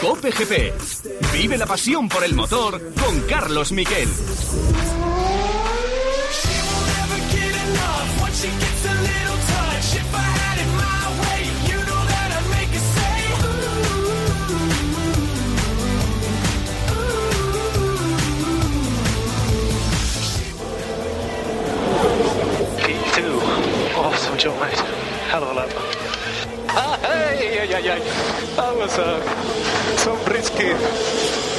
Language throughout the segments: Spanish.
Cope GP. Vive la pasión por el motor con Carlos Miquel. Awesome job, mate. Hell of a lap. Hey, yeah, yeah, yeah. That uh, so risky.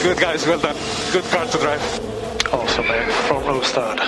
Good guys, well done. Good car to drive. Awesome, man. From low start.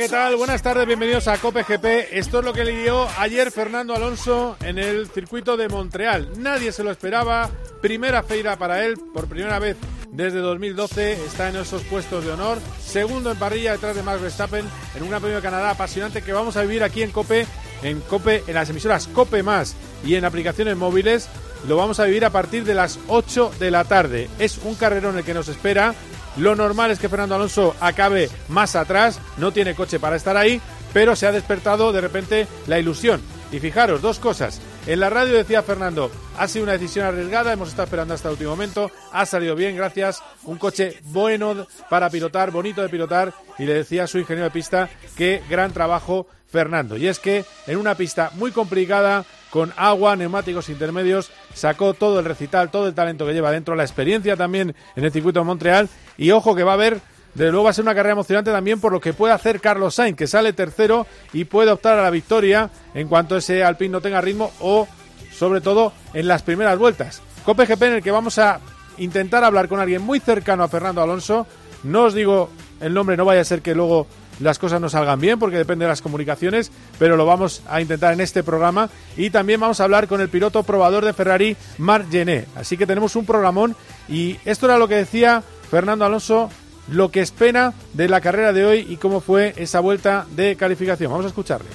¿Qué tal? Buenas tardes, bienvenidos a Cope GP. Esto es lo que le dio ayer Fernando Alonso en el circuito de Montreal. Nadie se lo esperaba. Primera feira para él, por primera vez desde 2012. Está en esos puestos de honor. Segundo en parrilla detrás de Max Verstappen en un Premio de Canadá apasionante que vamos a vivir aquí en Cope, en Cope, en las emisoras Cope Más y en aplicaciones móviles. Lo vamos a vivir a partir de las 8 de la tarde. Es un carrerón el que nos espera. Lo normal es que Fernando Alonso acabe más atrás, no tiene coche para estar ahí, pero se ha despertado de repente la ilusión. Y fijaros, dos cosas. En la radio decía Fernando, ha sido una decisión arriesgada, hemos estado esperando hasta el último momento, ha salido bien, gracias, un coche bueno para pilotar, bonito de pilotar, y le decía a su ingeniero de pista que gran trabajo Fernando. Y es que en una pista muy complicada, con agua, neumáticos intermedios, sacó todo el recital, todo el talento que lleva dentro, la experiencia también en el circuito de Montreal, y ojo que va a haber desde luego va a ser una carrera emocionante también por lo que puede hacer Carlos Sainz, que sale tercero y puede optar a la victoria en cuanto ese Alpine no tenga ritmo o, sobre todo, en las primeras vueltas. Cope GP en el que vamos a intentar hablar con alguien muy cercano a Fernando Alonso. No os digo el nombre, no vaya a ser que luego las cosas no salgan bien porque depende de las comunicaciones, pero lo vamos a intentar en este programa y también vamos a hablar con el piloto probador de Ferrari, Marc Gené. Así que tenemos un programón y esto era lo que decía Fernando Alonso lo que espera de la carrera de hoy y cómo fue esa vuelta de calificación. Vamos a escucharle.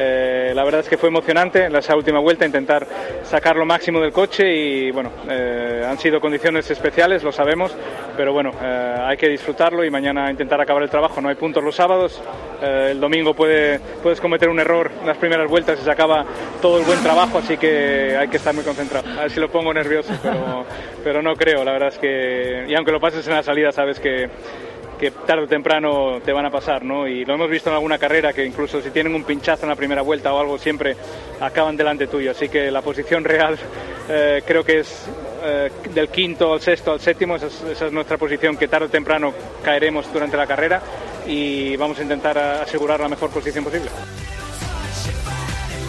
Eh, la verdad es que fue emocionante esa última vuelta intentar sacar lo máximo del coche y bueno, eh, han sido condiciones especiales, lo sabemos, pero bueno, eh, hay que disfrutarlo y mañana intentar acabar el trabajo. No hay puntos los sábados, eh, el domingo puede, puedes cometer un error en las primeras vueltas y se acaba todo el buen trabajo, así que hay que estar muy concentrado. A ver si lo pongo nervioso, pero, pero no creo, la verdad es que, y aunque lo pases en la salida, sabes que que tarde o temprano te van a pasar, ¿no? Y lo hemos visto en alguna carrera que incluso si tienen un pinchazo en la primera vuelta o algo siempre acaban delante tuyo. Así que la posición real eh, creo que es eh, del quinto al sexto al séptimo, esa es, esa es, nuestra posición que tarde o temprano caeremos durante la carrera y vamos a intentar asegurar la mejor posición posible.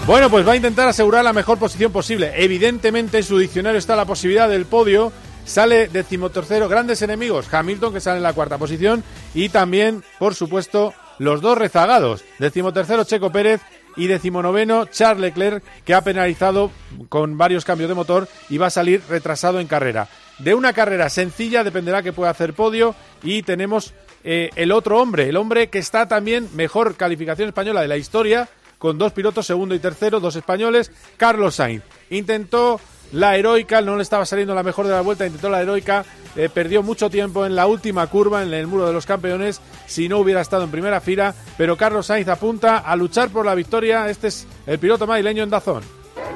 Bueno, pues va a intentar asegurar la mejor posición posible. Evidentemente en su diccionario está la posibilidad del podio sale decimotercero, grandes enemigos, Hamilton que sale en la cuarta posición. Y también, por supuesto, los dos rezagados, decimotercero Checo Pérez. Y decimonoveno Charles Leclerc que ha penalizado con varios cambios de motor y va a salir retrasado en carrera. De una carrera sencilla dependerá que pueda hacer podio. Y tenemos eh, el otro hombre, el hombre que está también mejor calificación española de la historia con dos pilotos, segundo y tercero, dos españoles, Carlos Sainz. Intentó la heroica, no le estaba saliendo la mejor de la vuelta, intentó la heroica, eh, perdió mucho tiempo en la última curva, en el muro de los campeones, si no hubiera estado en primera fila, pero Carlos Sainz apunta a luchar por la victoria, este es el piloto madrileño en Dazón.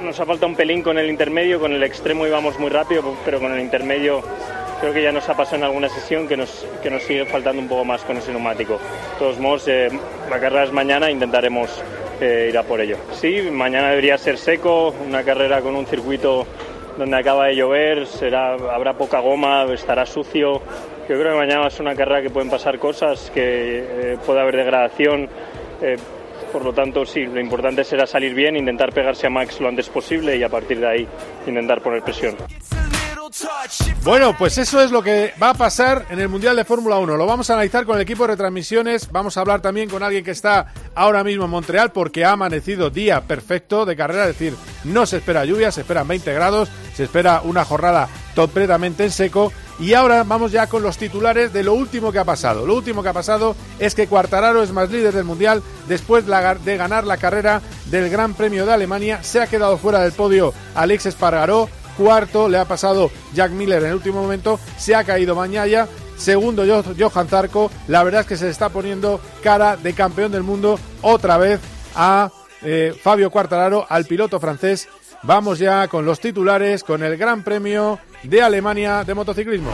Nos ha faltado un pelín con el intermedio, con el extremo íbamos muy rápido, pero con el intermedio creo que ya nos ha pasado en alguna sesión que nos, que nos sigue faltando un poco más con ese neumático. De todos modos, eh, la carrera es mañana, intentaremos eh, ir a por ello. Sí, mañana debería ser seco, una carrera con un circuito donde acaba de llover, será, habrá poca goma, estará sucio. Yo creo que mañana es una carrera que pueden pasar cosas, que eh, puede haber degradación. Eh, por lo tanto, sí, lo importante será salir bien, intentar pegarse a Max lo antes posible y a partir de ahí intentar poner presión. Bueno, pues eso es lo que va a pasar en el Mundial de Fórmula 1. Lo vamos a analizar con el equipo de retransmisiones. Vamos a hablar también con alguien que está ahora mismo en Montreal porque ha amanecido día perfecto de carrera. Es decir, no se espera lluvia, se esperan 20 grados, se espera una jornada completamente en seco. Y ahora vamos ya con los titulares de lo último que ha pasado. Lo último que ha pasado es que Cuartararo es más líder del Mundial después de ganar la carrera del Gran Premio de Alemania. Se ha quedado fuera del podio Alex Espargaró cuarto le ha pasado Jack Miller en el último momento, se ha caído Mañaya, segundo Johan Zarco, la verdad es que se está poniendo cara de campeón del mundo otra vez a eh, Fabio Quartararo, al piloto francés. Vamos ya con los titulares, con el Gran Premio de Alemania de motociclismo.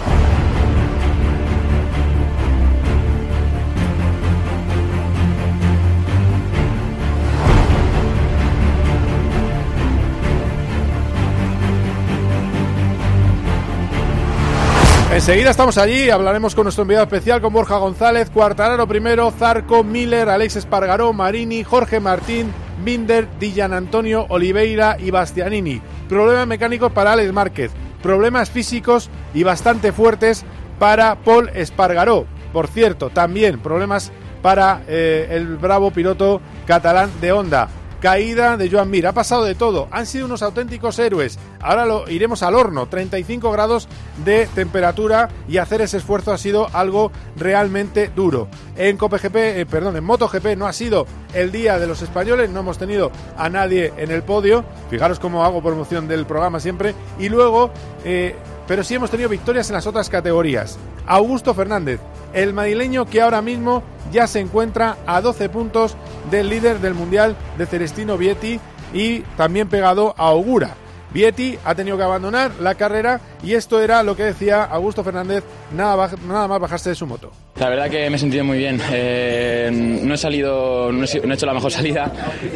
Enseguida estamos allí, hablaremos con nuestro enviado especial, con Borja González, Cuartararo primero, Zarco, Miller, Alex Espargaró, Marini, Jorge Martín, Binder, Dillan Antonio, Oliveira y Bastianini. Problemas mecánicos para Alex Márquez, problemas físicos y bastante fuertes para Paul Espargaró. Por cierto, también problemas para eh, el bravo piloto catalán de Honda caída de Joan Mir. Ha pasado de todo. Han sido unos auténticos héroes. Ahora lo iremos al horno. 35 grados de temperatura y hacer ese esfuerzo ha sido algo realmente duro. En COPGP, eh, perdón, en MotoGP no ha sido el día de los españoles. No hemos tenido a nadie en el podio. Fijaros cómo hago promoción del programa siempre. Y luego, eh, pero sí hemos tenido victorias en las otras categorías. Augusto Fernández, el madrileño que ahora mismo ya se encuentra a 12 puntos del líder del Mundial de Celestino Vietti y también pegado a Augura. Vietti ha tenido que abandonar la carrera y esto era lo que decía Augusto Fernández nada, nada más bajarse de su moto. La verdad que me he sentido muy bien. Eh, no he salido, no he, hecho la mejor salida,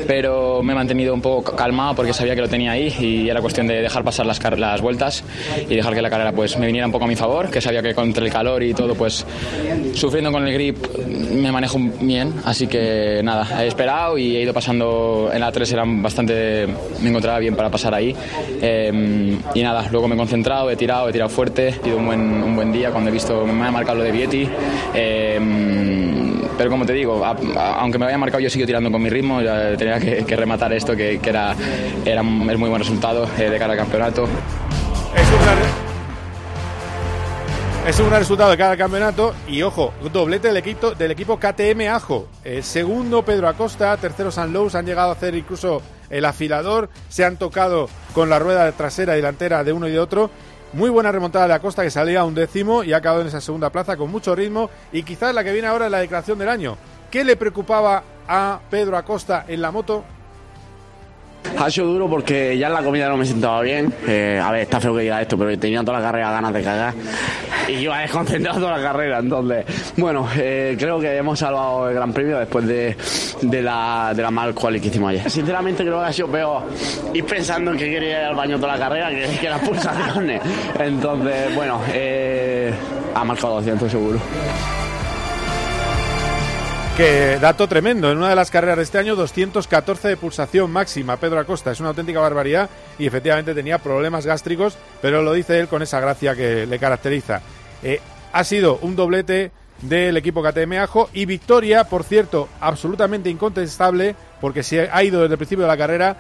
pero me he mantenido un poco calmado porque sabía que lo tenía ahí y era cuestión de dejar pasar las, las vueltas y dejar que la carrera pues me viniera un poco a mi favor, que sabía que contra el calor y todo pues sufriendo con el grip me manejo bien, así que nada, he esperado y he ido pasando en la 3 eran bastante, me encontraba bien para pasar ahí eh, y nada, luego me he concentrado, he tirado, he tirado fuerte, he tenido un buen, un buen día cuando he visto, me ha marcado lo de Vietti Em, pero como te digo, aunque me había marcado, yo sigo tirando con mi ritmo. Ya tenía que, rematar esto, que, era, era es muy buen resultado eh, de cara al campeonato. Es un gran resultado de cada campeonato y ojo, doblete del equipo, del equipo KTM Ajo. segundo Pedro Acosta, tercero San Lowe's, han llegado a hacer incluso el afilador, se han tocado con la rueda trasera y delantera de uno y de otro muy buena remontada de Acosta que salía a un décimo y ha acabado en esa segunda plaza con mucho ritmo y quizás la que viene ahora es la declaración del año. ¿Qué le preocupaba a Pedro Acosta en la moto? Ha sido duro porque ya en la comida no me sentaba bien. Eh, a ver, está feo que diga esto, pero tenía toda la carrera ganas de cagar. Y iba desconcentrado toda la carrera. Entonces, bueno, eh, creo que hemos salvado el Gran Premio después de, de la, de la mal cual que hicimos ayer. Sinceramente, creo que ha sido peor ir pensando en que quería ir al baño toda la carrera que, que las pulsaciones. Entonces, bueno, eh, ha marcado 200 seguro. Que dato tremendo, en una de las carreras de este año 214 de pulsación máxima, Pedro Acosta, es una auténtica barbaridad y efectivamente tenía problemas gástricos, pero lo dice él con esa gracia que le caracteriza. Eh, ha sido un doblete del equipo KTM Ajo y victoria, por cierto, absolutamente incontestable, porque se ha ido desde el principio de la carrera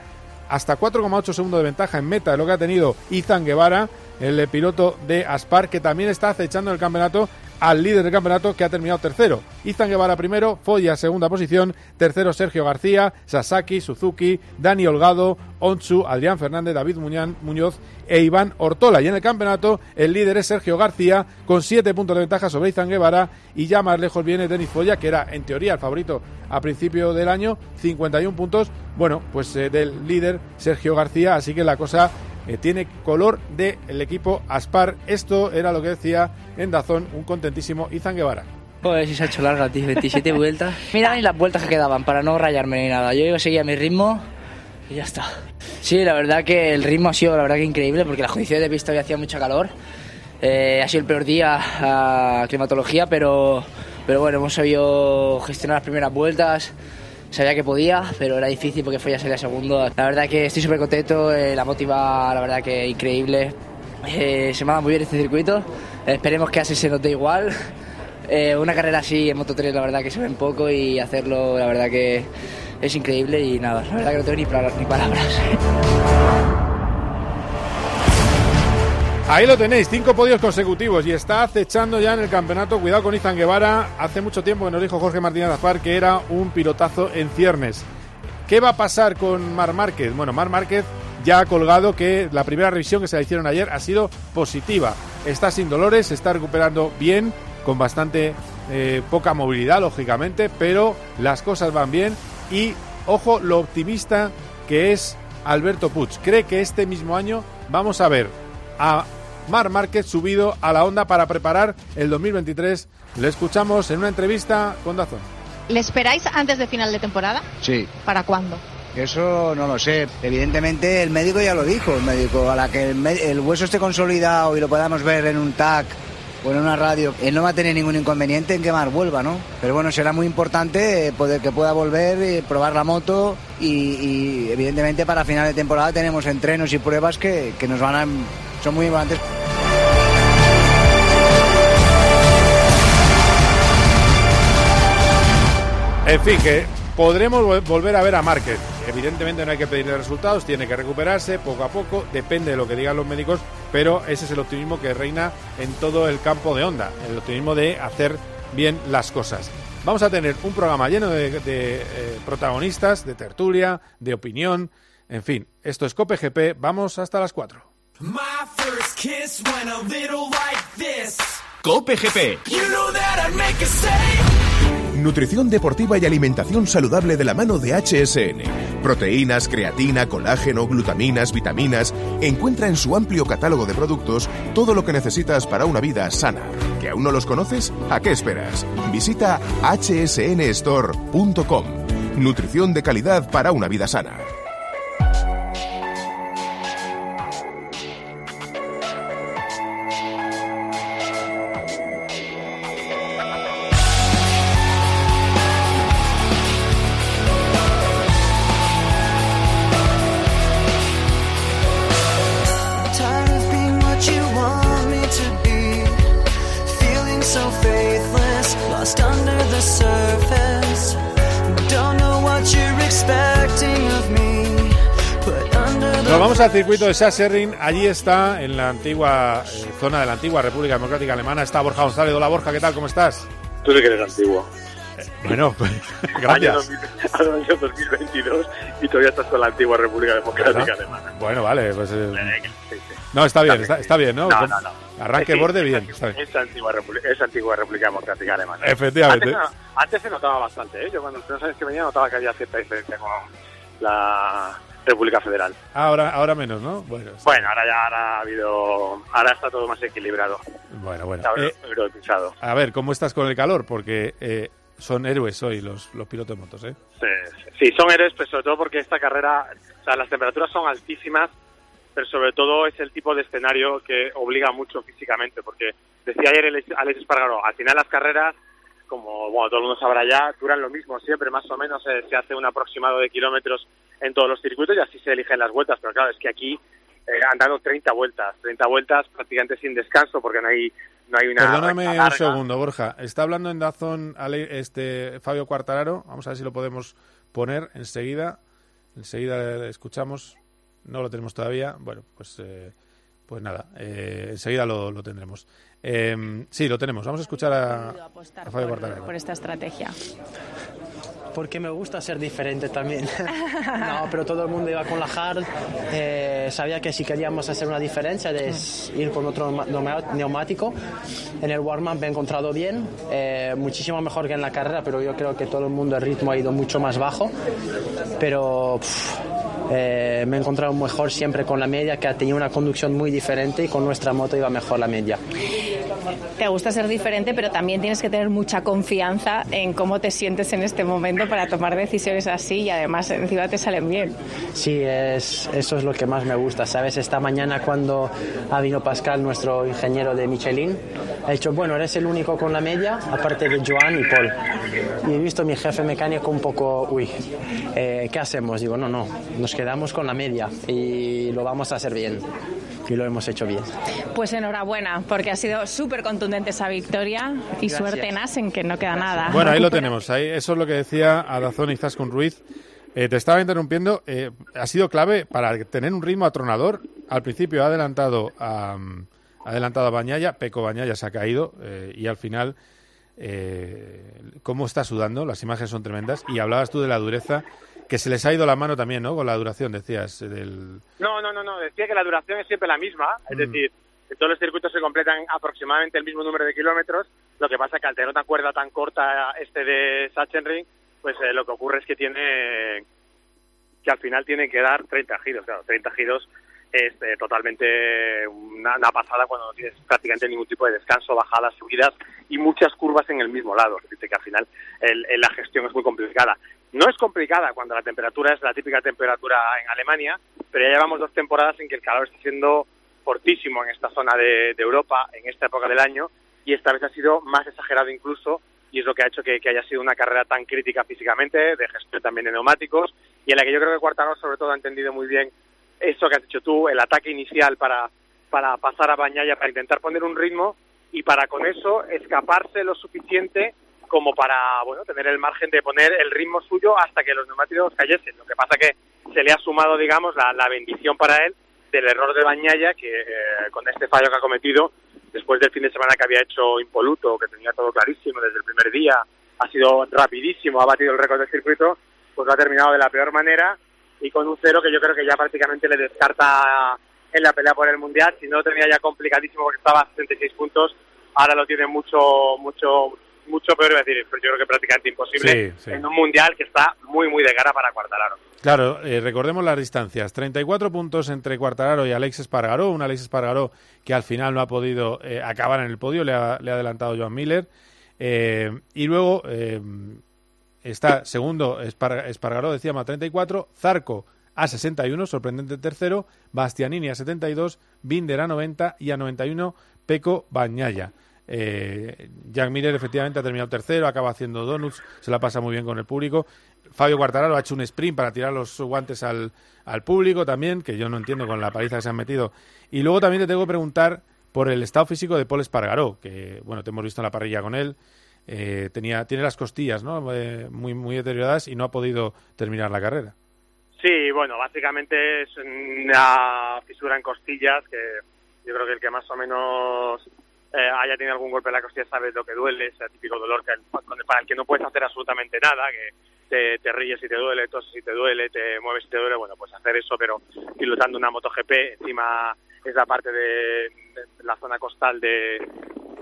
hasta 4,8 segundos de ventaja en meta de lo que ha tenido Izan Guevara, el piloto de Aspar, que también está acechando el campeonato al líder del campeonato que ha terminado tercero. Izan Guevara primero, Foya segunda posición, tercero Sergio García, Sasaki, Suzuki, Dani Holgado, Onchu, Adrián Fernández, David Muñoz e Iván Ortola. Y en el campeonato el líder es Sergio García con siete puntos de ventaja sobre Izan Guevara y ya más lejos viene Denis Foya que era en teoría el favorito a principio del año, 51 puntos. Bueno, pues eh, del líder Sergio García, así que la cosa eh, tiene color del equipo Aspar. Esto era lo que decía en Dazón un contentísimo Izan Guevara. Joder, si se ha hecho larga, tío, 27 vueltas. Mira ni las vueltas que quedaban para no rayarme ni nada. Yo seguía mi ritmo y ya está. Sí, la verdad que el ritmo ha sido la verdad que increíble porque las condiciones de pista hoy hacía mucha calor. Eh, ha sido el peor día a climatología, pero, pero bueno, hemos sabido gestionar las primeras vueltas sabía que podía, pero era difícil porque fue ya sería segundo. La verdad que estoy súper contento, eh, la motiva, la verdad que increíble. Eh, se me dado muy bien este circuito, esperemos que así se note igual. Eh, una carrera así en Moto 3 la verdad que se ve un poco y hacerlo la verdad que es increíble y nada, la verdad que no tengo ni, ni palabras. Ahí lo tenéis, cinco podios consecutivos y está acechando ya en el campeonato. Cuidado con Izan Guevara. Hace mucho tiempo que nos dijo Jorge Martínez Azpar que era un pilotazo en ciernes. ¿Qué va a pasar con Mar Márquez? Bueno, Mar Márquez ya ha colgado que la primera revisión que se le hicieron ayer ha sido positiva. Está sin dolores, se está recuperando bien, con bastante eh, poca movilidad, lógicamente, pero las cosas van bien y, ojo, lo optimista que es Alberto Puig. Cree que este mismo año vamos a ver a Mar Márquez subido a la onda para preparar el 2023. Le escuchamos en una entrevista con Dazón. ¿Le esperáis antes de final de temporada? Sí. ¿Para cuándo? Eso no lo sé. Evidentemente el médico ya lo dijo, el médico, a la que el, el hueso esté consolidado y lo podamos ver en un TAC o en una radio, él no va a tener ningún inconveniente en que Mar vuelva, ¿no? Pero bueno, será muy importante eh, poder que pueda volver, y probar la moto y, y, evidentemente para final de temporada tenemos entrenos y pruebas que, que nos van a... son muy importantes. En fin, que podremos volver a ver a Márquez. Evidentemente no hay que pedirle resultados, tiene que recuperarse poco a poco, depende de lo que digan los médicos, pero ese es el optimismo que reina en todo el campo de onda, el optimismo de hacer bien las cosas. Vamos a tener un programa lleno de, eh, protagonistas, de tertulia, de opinión, en fin, esto es Cope GP, vamos hasta las 4. Cope GP. Nutrición deportiva y alimentación saludable de la mano de HSN. Proteínas, creatina, colágeno, glutaminas, vitaminas. Encuentra en su amplio catálogo de productos todo lo que necesitas para una vida sana. ¿Que aún no los conoces? ¿A qué esperas? Visita hsnstore.com. Nutrición de calidad para una vida sana. Al circuito de Sachsenring. Allí está, en la antigua eh, zona de la antigua República Democrática Alemana, está Borja González. Hola Borja, ¿qué tal? ¿Cómo estás? Tú sí que eres antiguo. Eh, bueno, pues, gracias. Año, año 2022 y todavía estás con la antigua República Democrática Alemana. Bueno, vale, pues. Eh, sí, sí. No, está bien, está, está bien, ¿no? No, no, no. Arranque Sí, borde es bien. antigua- Está bien. Es antigua, República, es antigua República Democrática Alemana. Efectivamente. Antes, no- antes se notaba bastante, ¿eh? Yo cuando los primeros años que venía notaba que había cierta diferencia con la República Federal. Ahora, ahora menos, ¿no? Bueno, Bueno, ahora ya ahora ha habido... Ahora está todo más equilibrado. Bueno, bueno. Está Eh, a ver, ¿cómo estás con el calor? Porque eh, son héroes hoy los, los pilotos de motos, ¿eh? Sí, sí, son héroes, pero sobre todo porque esta carrera, o sea, las temperaturas son altísimas, pero sobre todo es el tipo de escenario que obliga mucho físicamente, porque decía ayer Alex, Alex Espargaró, al final las carreras, como bueno, todo el mundo sabrá ya, duran lo mismo siempre, más o menos eh, se hace un aproximado de kilómetros en todos los circuitos y así se eligen las vueltas, pero claro, es que aquí eh, han dado 30 vueltas, 30 vueltas prácticamente sin descanso, porque no hay, no hay una... Perdóname un segundo, Borja. Está hablando en Dazón este Fabio Cuartararo. Vamos a ver si lo podemos poner enseguida. Enseguida le escuchamos. No lo tenemos todavía. Bueno, pues, eh, pues nada. eh, enseguida lo, lo tendremos. Eh, sí, lo tenemos. Vamos a escuchar a, a Fabio Cuartararo. por esta estrategia? Porque me gusta ser diferente también. no, pero todo el mundo iba con la hard. eh, sabía que si queríamos hacer una diferencia de s- ir con otro neumático. En el warm-up me he encontrado bien, eh, muchísimo mejor que en la carrera, pero yo creo que todo el mundo el ritmo ha ido mucho más bajo. Pero pff, eh, me he encontrado mejor siempre con la media, que ha tenido una conducción muy diferente y con nuestra moto iba mejor la media. Te gusta ser diferente, pero también tienes que tener mucha confianza en cómo te sientes en este momento para tomar decisiones así y además encima te salen bien. Sí, es, eso es lo que más me gusta, ¿sabes? Esta mañana cuando ha venido Pascal, nuestro ingeniero de Michelin, ha dicho, bueno, eres el único con la media, aparte de Joan y Paul. Y he visto a mi jefe mecánico un poco, uy, eh, ¿qué hacemos? Digo, no, no, nos quedamos con la media y lo vamos a hacer bien. Y lo hemos hecho bien. Pues enhorabuena, porque ha sido súper contundente esa victoria y Gracias. suerte en Asen, que no queda nada. Bueno, ahí lo tenemos. Ahí, eso es lo que decía Adazón y Zascon Ruiz. Eh, te estaba interrumpiendo. eh, ha sido clave para tener un ritmo atronador. Al principio ha adelantado a, ha adelantado a Bañaya. Peco Bañaya se ha caído eh, y al final, eh, cómo está sudando. Las imágenes son tremendas. Y hablabas tú de la dureza que se les ha ido la mano también, ¿no? Con la duración, decías. Del... No, no, no, no. Decía que la duración es siempre la misma. Es mm. decir, que todos los circuitos se completan aproximadamente el mismo número de kilómetros. Lo que pasa es que al tener una cuerda tan corta este de Sachsenring, pues eh, lo que ocurre es que tiene que al final tiene que dar 30 giros. Claro, 30 giros es eh, totalmente una, pasada cuando no tienes prácticamente ningún tipo de descanso, bajadas, subidas y muchas curvas en el mismo lado. Dice que al final la gestión es muy complicada. No es complicada cuando la temperatura es la típica temperatura en Alemania, pero ya llevamos dos temporadas en que el calor está siendo fortísimo en esta zona de, Europa, en esta época del año, y esta vez ha sido más exagerado incluso, y es lo que ha hecho que, haya sido una carrera tan crítica físicamente, de gestión también de neumáticos, y en la que yo creo que Cuartaro sobre todo ha entendido muy bien eso que has dicho tú, el ataque inicial para, para pasar a Bañaya, para intentar poner un ritmo y para con eso escaparse lo suficiente como para bueno tener el margen de poner el ritmo suyo hasta que los neumáticos cayesen. Lo que pasa que se le ha sumado, digamos, la, la bendición para él del error de Bañaya, que eh, con este fallo que ha cometido, después del fin de semana que había hecho impoluto, que tenía todo clarísimo desde el primer día, ha sido rapidísimo, ha batido el récord del circuito, pues lo ha terminado de la peor manera y con un cero que yo creo que ya prácticamente le descarta en la pelea por el mundial. Si no lo tenía ya complicadísimo porque estaba a 76 puntos, ahora lo tiene mucho, mucho, mucho peor, es decir, yo creo que prácticamente imposible en un mundial que está muy, muy de cara para Cuartararo. Claro, eh, recordemos las distancias. 34 puntos entre Cuartararo y Alex Espargaró. Un Alex Espargaró que al final no ha podido eh, acabar en el podio, le ha, le ha adelantado Joan Miller. Eh, y luego está segundo Espargaró, decíamos, a 34, Zarco a 61, sorprendente tercero, Bastianini a 72, Binder a 90 y a 91 Peco Bañaya. Eh, Jack Miller efectivamente ha terminado tercero, acaba haciendo donuts, se la pasa muy bien con el público. Fabio Quartararo ha hecho un sprint para tirar los guantes al, al público también, que yo no entiendo con la paliza que se han metido. Y luego también te tengo que preguntar por el estado físico de Paul Espargaró, que bueno, te hemos visto en la parrilla con él. Eh, tenía, tiene las costillas ¿no? Eh, muy, muy deterioradas y no ha podido terminar la carrera. Sí, bueno, básicamente es una fisura en costillas que yo creo que el que más o menos eh, haya tenido algún golpe en la costilla sabe lo que duele, ese típico dolor que, para el que no puedes hacer absolutamente nada, que te, te ríes si te duele, toses si te duele, te mueves si te duele, bueno, pues hacer eso, pero pilotando una MotoGP, encima es la parte de la zona costal de,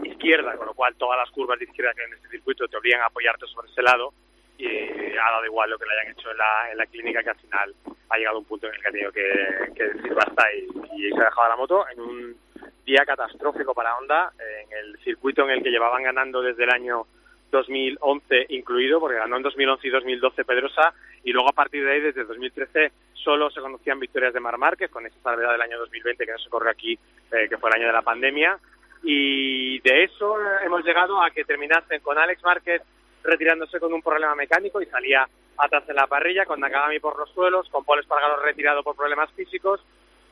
izquierda, con lo cual todas las curvas de izquierda que hay en este circuito te obligan a apoyarte sobre ese lado y ha dado igual lo que le hayan hecho en la, en la clínica que al final ha llegado un punto en el que ha tenido que, que decir basta y, se ha dejado la moto en un día catastrófico para Honda en el circuito en el que llevaban ganando desde el año 2011 incluido, porque ganó en 2011 y 2012 Pedrosa, y luego a partir de ahí, desde 2013, solo se conocían victorias de Mar Márquez, con esa salvedad del año 2020 que no se corre aquí, eh, que fue el año de la pandemia, y de eso hemos llegado a que terminasen con Alex Márquez retirándose con un problema mecánico y salía atrás en la parrilla, con Nakagami por los suelos, con Paul Espargaro retirado por problemas físicos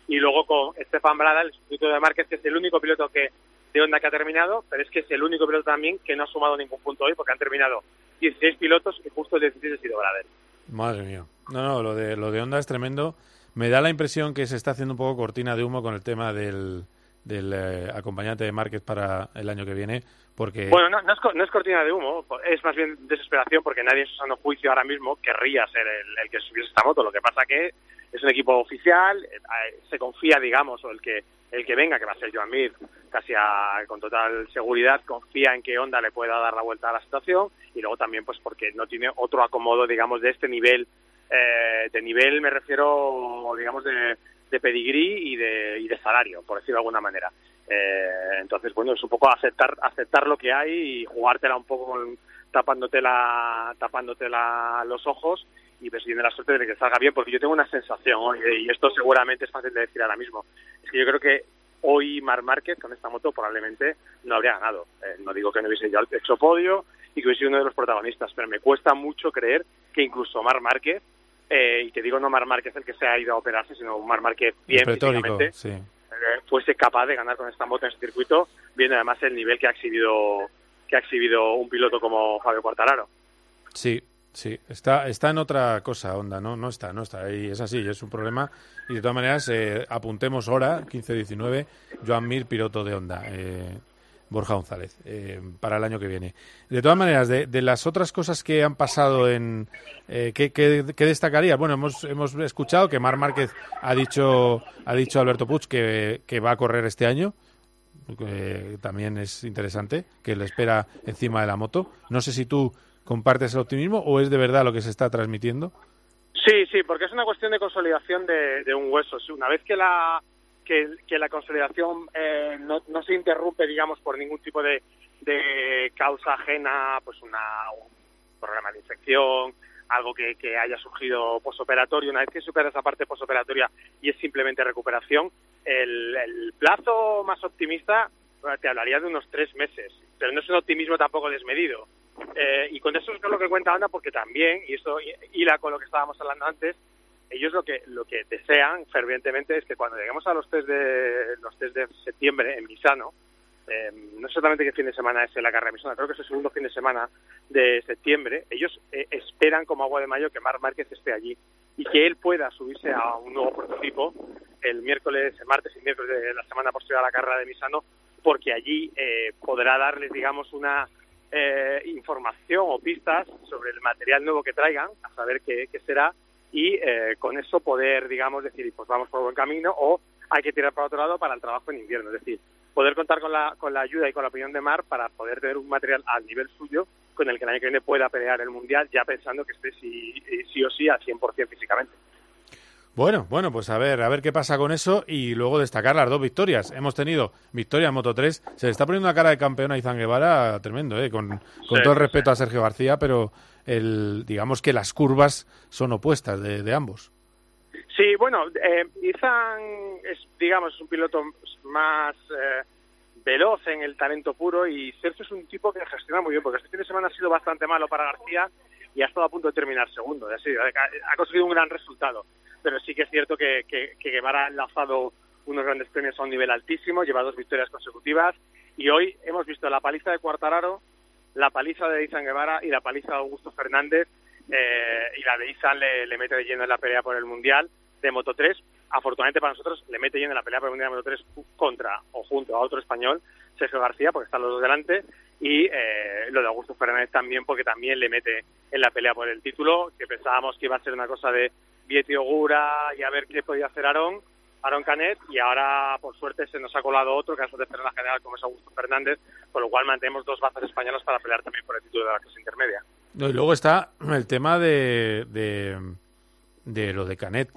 y luego con Estefan Brada, el sustituto de Márquez, que es el único piloto que de Honda que ha terminado, pero es que es el único piloto también que no ha sumado ningún punto hoy porque han terminado 16 pilotos y justo el 16 ha sido Brader. Madre mía. No, no, lo de, lo de Honda es tremendo. Me da la impresión que se está haciendo un poco cortina de humo con el tema del, del eh, acompañante de Márquez para el año que viene, porque... Bueno, no, es, cortina de humo, es más bien desesperación porque nadie en su sano juicio ahora mismo querría ser el, que subiese esta moto. Lo que pasa que es un equipo oficial, eh, se confía, digamos, o el que el que venga, que va a ser Joan Mir, casi con total seguridad, confía en que Honda le pueda dar la vuelta a la situación y luego también pues porque no tiene otro acomodo, digamos, de este nivel, eh, de nivel me refiero, digamos, de de pedigrí y de, y de salario, por decirlo de alguna manera. Eh, entonces, bueno, es un poco aceptar aceptar lo que hay y jugártela un poco con, tapándote, la, tapándote la, los ojos y persiguiendo la suerte de que salga bien, porque yo tengo una sensación, y esto seguramente es fácil de decir ahora mismo, es que yo creo que hoy Mar Márquez con esta moto probablemente no habría ganado. Eh, no digo que no hubiese hecho podio y que hubiese sido uno de los protagonistas, pero me cuesta mucho creer que incluso Mar Márquez eh, y te digo no Mar Márquez el que se ha ido a operarse, sino Mar Márquez bien físicamente, sí. eh, fuese capaz de ganar con esta moto en este circuito, viendo además el nivel que ha exhibido que ha exhibido un piloto como Fabio Quartararo. Sí, sí, está, está en otra cosa, Honda, ¿no? No está, no está. ahí es así, es un problema. Y de todas maneras, eh, apuntemos ahora, 15-19, Joan Mir, piloto de Honda. Borja González eh, para el año que viene. De todas maneras, de, de las otras cosas que han pasado en... Eh, ¿qué, qué? Bueno, hemos, hemos escuchado que Mar Márquez ha dicho, ha dicho Alberto Puig que, que va a correr este año. también es interesante, que le espera encima de la moto. No sé si tú compartes el optimismo o es de verdad lo que se está transmitiendo. Sí, sí, porque es una cuestión de consolidación de, de un hueso. Una vez que la que, que la consolidación eh, no, se interrumpe, digamos, por ningún tipo de, causa ajena, pues una, un problema de infección, algo que, que haya surgido posoperatorio, una vez que supera esa parte posoperatoria y es simplemente recuperación, el, el plazo más optimista eh, te hablaría de unos tres meses, pero no es un optimismo tampoco desmedido. Eh, y con eso es lo que cuenta Ana, porque también, y esto hila con lo que estábamos hablando antes, ellos lo que lo que desean fervientemente es que cuando lleguemos a los test de los test de septiembre en Misano, eh, no solamente que fin de semana es la carrera de Misano, creo que es el segundo fin de semana de septiembre, ellos eh, esperan como agua de mayo que Marc Márquez esté allí y que él pueda subirse a un nuevo prototipo el miércoles, el martes y miércoles de la semana posterior a la carrera de Misano, porque allí eh, podrá darles, digamos, una eh, información o pistas sobre el material nuevo que traigan, a saber qué, qué será, y eh, con eso poder, digamos, decir, pues vamos por buen camino o hay que tirar para otro lado para el trabajo en invierno. Es decir, poder contar con la, con la ayuda y con la opinión de Mar para poder tener un material al nivel suyo con el que el año que viene pueda pelear el Mundial, ya pensando que esté sí, sí o sí al 100% físicamente. Bueno, bueno, pues a ver, a ver qué pasa con eso y luego destacar las dos victorias. Hemos tenido victoria en Moto 3. Se le está poniendo una cara de campeón a Izan Guevara tremendo, ¿eh? con, con Sí, todo el respeto sí. a Sergio García, pero el, digamos que las curvas son opuestas de, de ambos. Sí, bueno, eh, Izan es, digamos, un piloto más eh, veloz en el talento puro y Sergio es un tipo que gestiona muy bien, porque este fin de semana ha sido bastante malo para García y ha estado a punto de terminar segundo. Ha conseguido un gran resultado, pero sí que es cierto que, que, que Guevara ha enlazado unos grandes premios a un nivel altísimo, lleva dos victorias consecutivas y hoy hemos visto la paliza de Cuartararo, la paliza de Izan Guevara y la paliza de Augusto Fernández eh, y la de Izan le, mete de lleno en la pelea por el Mundial de Moto 3. Afortunadamente para nosotros le mete lleno en la pelea por el Mundial de Moto 3 contra o junto a otro español, Sergio García, porque están los dos delante, y eh, lo de Augusto Fernández también, porque también le mete en la pelea por el título, que pensábamos que iba a ser una cosa de Vieti Ogura y a ver qué podía hacer Aarón, Aaron Canet y ahora por suerte se nos ha colado otro que es de la general como es Augusto Fernández, con lo cual mantenemos dos bazas españolas para pelear también por el título de la clase intermedia. No, y luego está el tema de, de, de lo de Canet.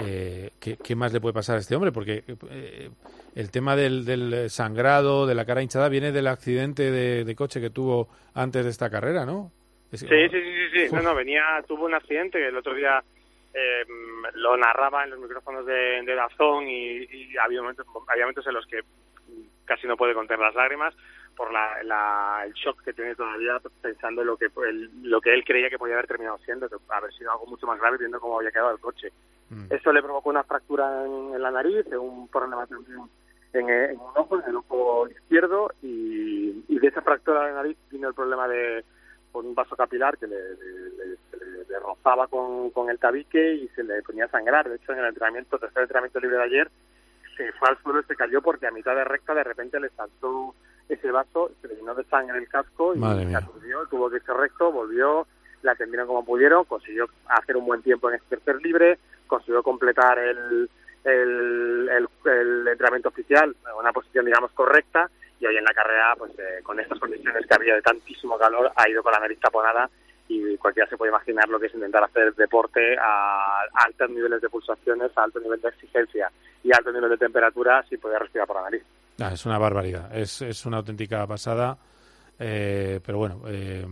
Eh, ¿qué, qué más le puede pasar a este hombre? Porque eh, el tema del, del sangrado, de la cara hinchada, viene del accidente de, de coche que tuvo antes de esta carrera, ¿no? Es- Sí, sí, sí, sí, sí. No, no, venía, tuvo un accidente el otro día eh, lo narraba en los micrófonos de, de Dazón y, y había, momentos, había momentos en los que casi no puede contener las lágrimas por la, la- el shock que tiene todavía pensando en lo que el- lo que él creía que podía haber terminado siendo, que haber sido algo mucho más grave viendo cómo había quedado el coche. Eso le provocó una fractura en, en la nariz, un problema también en, en un ojo, en el ojo izquierdo, y, y de esa fractura de nariz vino el problema de con un vaso capilar que le, le- le- le rozaba con, con el tabique y se le ponía a sangrar. De hecho, en el entrenamiento, tercer entrenamiento libre de ayer, se fue al suelo y se cayó porque a mitad de recta de repente le saltó ese vaso, se le llenó de sangre el casco y Madre se aturdió, tuvo que irse recto, volvió, la atendieron como pudieron, consiguió hacer un buen tiempo en ese tercer libre, consiguió completar el, el, el, el entrenamiento oficial en una posición, digamos, correcta y hoy en la carrera, pues eh, con estas condiciones que había de tantísimo calor, ha ido con la nariz taponada y cualquiera se puede imaginar lo que es intentar hacer deporte a altos niveles de pulsaciones, a alto nivel de exigencia y alto nivel de temperatura sin poder respirar por la nariz. Ah, es una barbaridad, es, es una auténtica pasada, eh, pero bueno, eh,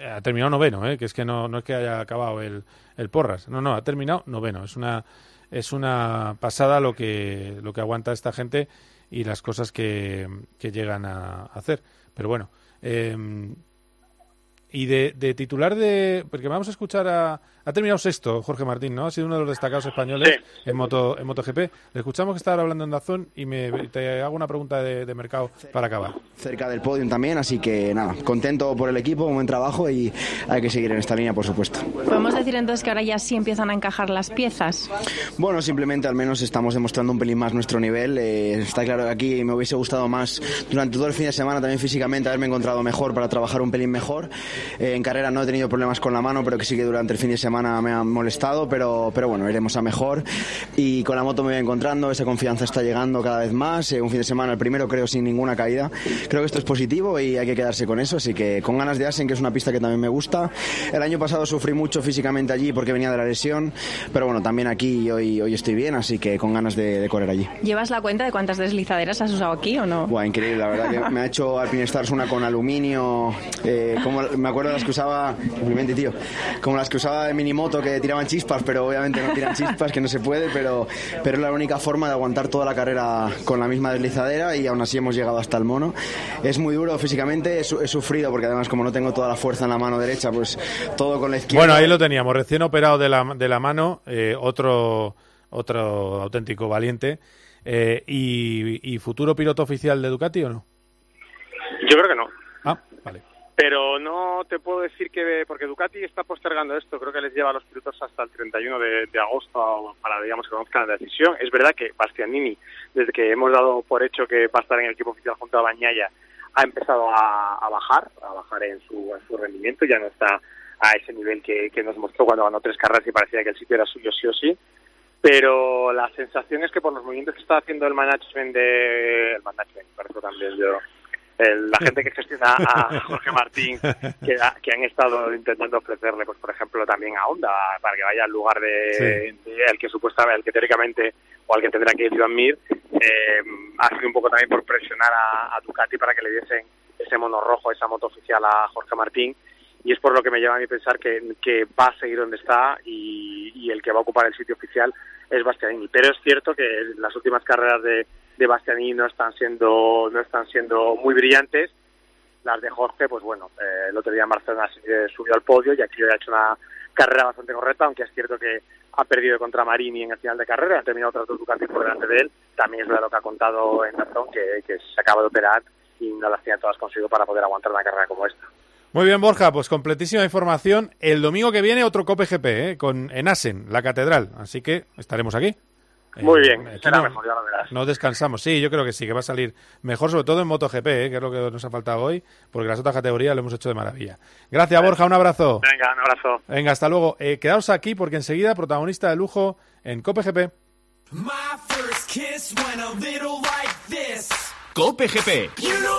ha terminado noveno, eh, que es que no, no es que haya acabado el, el Porras, no, no, ha terminado noveno, es una, es una pasada lo que, lo que aguanta esta gente y las cosas que, que llegan a hacer, pero bueno, eh, y de, de titular de... Porque vamos a escuchar a... Ha terminado sexto Jorge Martín, ¿no? Ha sido uno de los destacados españoles en, moto, en MotoGP. Le escuchamos que estaba hablando en Dazón y me, te hago una pregunta de, de mercado para acabar. cerca del podium también, así que nada, contento por el equipo, un buen trabajo y hay que seguir en esta línea, por supuesto. Podemos decir entonces que ahora ya sí empiezan a encajar las piezas. Bueno, simplemente al menos estamos demostrando un pelín más nuestro nivel. eh, está claro que aquí me hubiese gustado más durante todo el fin de semana, también físicamente, haberme encontrado mejor para trabajar un pelín mejor. Eh, en carrera no he tenido problemas con la mano, pero que sí que durante el fin de semana me han molestado, pero, pero bueno, iremos a mejor. Y con la moto me voy encontrando, esa confianza está llegando cada vez más. Eh, un fin de semana, el primero creo sin ninguna caída. Creo que esto es positivo y hay que quedarse con eso, así que con ganas de Asen, que es una pista que también me gusta. El año pasado sufrí mucho físicamente allí porque venía de la lesión, pero bueno, también aquí hoy, hoy estoy bien, así que con ganas de, de correr allí. ¿Llevas la cuenta de cuántas deslizaderas has usado aquí o no? Buah, increíble, la verdad que me ha hecho Alpine Stars una con aluminio, eh, como, me acuerdo de las que usaba, tío, como las que usaba de Minimoto que tiraban chispas, pero obviamente no tiran chispas, que no se puede, pero, pero es la única forma de aguantar toda la carrera con la misma deslizadera y aún así hemos llegado hasta el mono. Es muy duro físicamente, he, su- he sufrido porque además como no tengo toda la fuerza en la mano derecha, pues todo con la izquierda. Bueno, ahí lo teníamos, recién operado de la, de la mano, eh, otro, otro auténtico valiente. Eh, y, y futuro piloto oficial de Ducati o no? Yo creo que no. Ah, vale. Pero no te puedo decir que, porque Ducati está postergando esto, creo que les lleva a los pilotos hasta el 31 de, de agosto para, digamos, que conozcan la decisión. Es verdad que Bastianini, desde que hemos dado por hecho que va a estar en el equipo oficial junto a Bañaya, ha empezado a, bajar, a bajar en su, en su rendimiento, ya no está a ese nivel que, que nos mostró cuando ganó tres carreras y parecía que el sitio era suyo sí o sí. Pero la sensación es que por los movimientos que está haciendo el management de... El management, parece también yo el- la gente que gestiona a Jorge Martín, que, ha- que han estado intentando ofrecerle, pues por ejemplo, también a Honda, para que vaya al lugar de, de el que supuestamente, el que teóricamente, o al que tendrá que ir Iván Mir, eh, ha sido un poco también por presionar a, a Ducati para que le diesen ese mono rojo, esa moto oficial a Jorge Martín, y es por lo que me lleva a mí pensar que, que va a seguir donde está y, y el que va a ocupar el sitio oficial es Bastianini. Pero es cierto que las últimas carreras de, de Bastianini no están siendo no están siendo muy brillantes. Las de Jorge, pues bueno, eh, el otro día en Barcelona eh, subió al podio y aquí ha hecho una carrera bastante correcta, aunque es cierto que ha perdido contra Marini en el final de carrera, ha terminado otras dos Ducati por delante de él. También es verdad lo que ha contado en Dazón, que, que se acaba de operar y no las tiene todas consigo para poder aguantar una carrera como esta. Muy bien, Borja, pues completísima información. El domingo que viene otro Cope GP, ¿eh? con en Asen, la catedral. Así que estaremos aquí. Muy Eh, bien, aquí será no- mejor, ya lo verás. No descansamos. Sí, yo creo que sí, que va a salir mejor, sobre todo en MotoGP, ¿eh? que es lo que nos ha faltado hoy, porque las otras categorías lo hemos hecho de maravilla. Gracias, Borja, un abrazo. Venga, un abrazo. Venga, hasta luego. Eh, quedaos aquí porque enseguida protagonista de lujo en Cope GP. My first kiss went a little like this. Cope GP. You know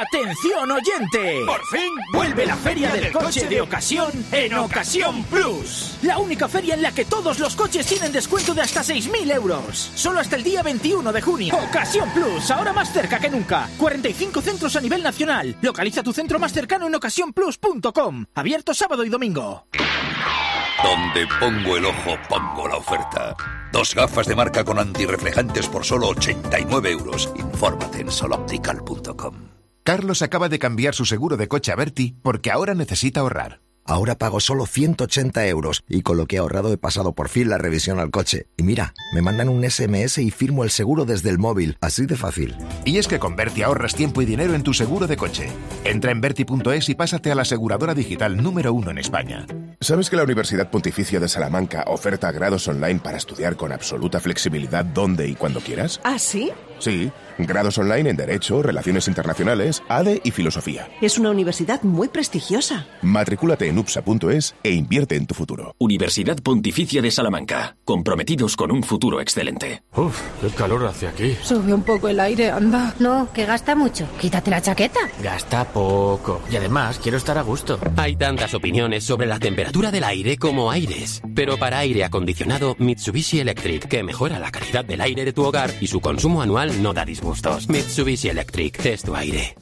¡Atención oyente! ¡Por fin vuelve la Feria del Coche de Ocasión en Ocasión Plus! La única feria en la que todos los coches tienen descuento de hasta 6.000 euros. Solo hasta el día 21 de junio. Ocasión Plus, ahora más cerca que nunca. 45 centros a nivel nacional. Localiza tu centro más cercano en ocasiónplus.com. Abierto sábado y domingo. Donde pongo el ojo, pongo la oferta. Dos gafas de marca con antirreflejantes por solo 89 euros. Infórmate en soloptical.com. Carlos acaba de cambiar su seguro de coche a Berti porque ahora necesita ahorrar. Ahora pago solo 180 euros y con lo que he ahorrado he pasado por fin la revisión al coche. Y mira, me mandan un SMS y firmo el seguro desde el móvil, así de fácil. Y es que con Berti ahorras tiempo y dinero en tu seguro de coche. Entra en Berti.es y pásate a la aseguradora digital número uno en España. ¿Sabes que la Universidad Pontificia de Salamanca oferta grados online para estudiar con absoluta flexibilidad donde y cuando quieras? ¿Ah, sí? Sí, grados online en Derecho, Relaciones Internacionales, ADE y Filosofía. Es una universidad muy prestigiosa. Matricúlate en upsa.es e invierte en tu futuro. Universidad Pontificia de Salamanca. Comprometidos con un futuro excelente. Uf, qué calor hace aquí. Sube un poco el aire, anda. No, que gasta mucho. Quítate la chaqueta. Gasta poco. Y además, quiero estar a gusto. Hay tantas opiniones sobre la temperatura del aire como aires. Pero para aire acondicionado, Mitsubishi Electric, que mejora la calidad del aire de tu hogar y su consumo anual no da disgustos. Mitsubishi Electric es tu aire.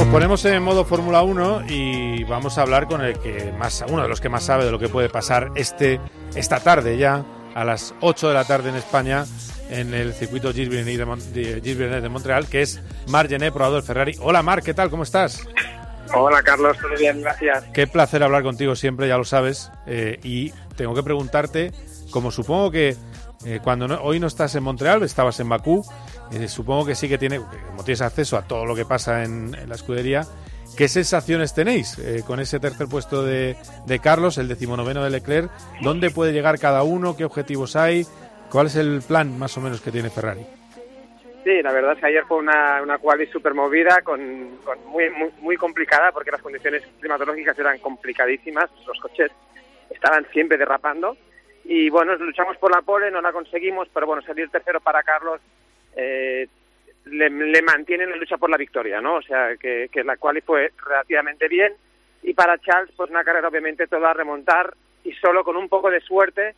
Nos ponemos en modo Fórmula 1 y vamos a hablar con el que más, uno de los que más sabe de lo que puede pasar este, esta tarde ya, a las 8 de la tarde en España, en el circuito Gilles Villeneuve de, Montreal, que es Marc Gené, probador Ferrari. Hola Marc, ¿qué tal? ¿Cómo estás? Hola Carlos, todo bien, gracias. Qué placer hablar contigo siempre, ya lo sabes. eh, y tengo que preguntarte, como supongo que eh, cuando no- hoy no estás en Montreal, estabas en Bakú, eh, supongo que sí que tiene, como tienes acceso a todo lo que pasa en, en la escudería. ¿Qué sensaciones tenéis eh, con ese tercer puesto de, de Carlos, el decimonoveno de Leclerc? ¿Dónde puede llegar cada uno? ¿Qué objetivos hay? ¿Cuál es el plan más o menos que tiene Ferrari? Sí, la verdad es que ayer fue una, una quali súper movida, con, con muy, muy, muy complicada, porque las condiciones climatológicas eran complicadísimas, los coches estaban siempre derrapando, y bueno, luchamos por la pole, no la conseguimos, pero bueno, salir tercero para Carlos eh, le, le mantiene en la lucha por la victoria, ¿no? O sea, que, que la quali fue relativamente bien, y para Charles, pues una carrera obviamente toda a remontar, y solo con un poco de suerte,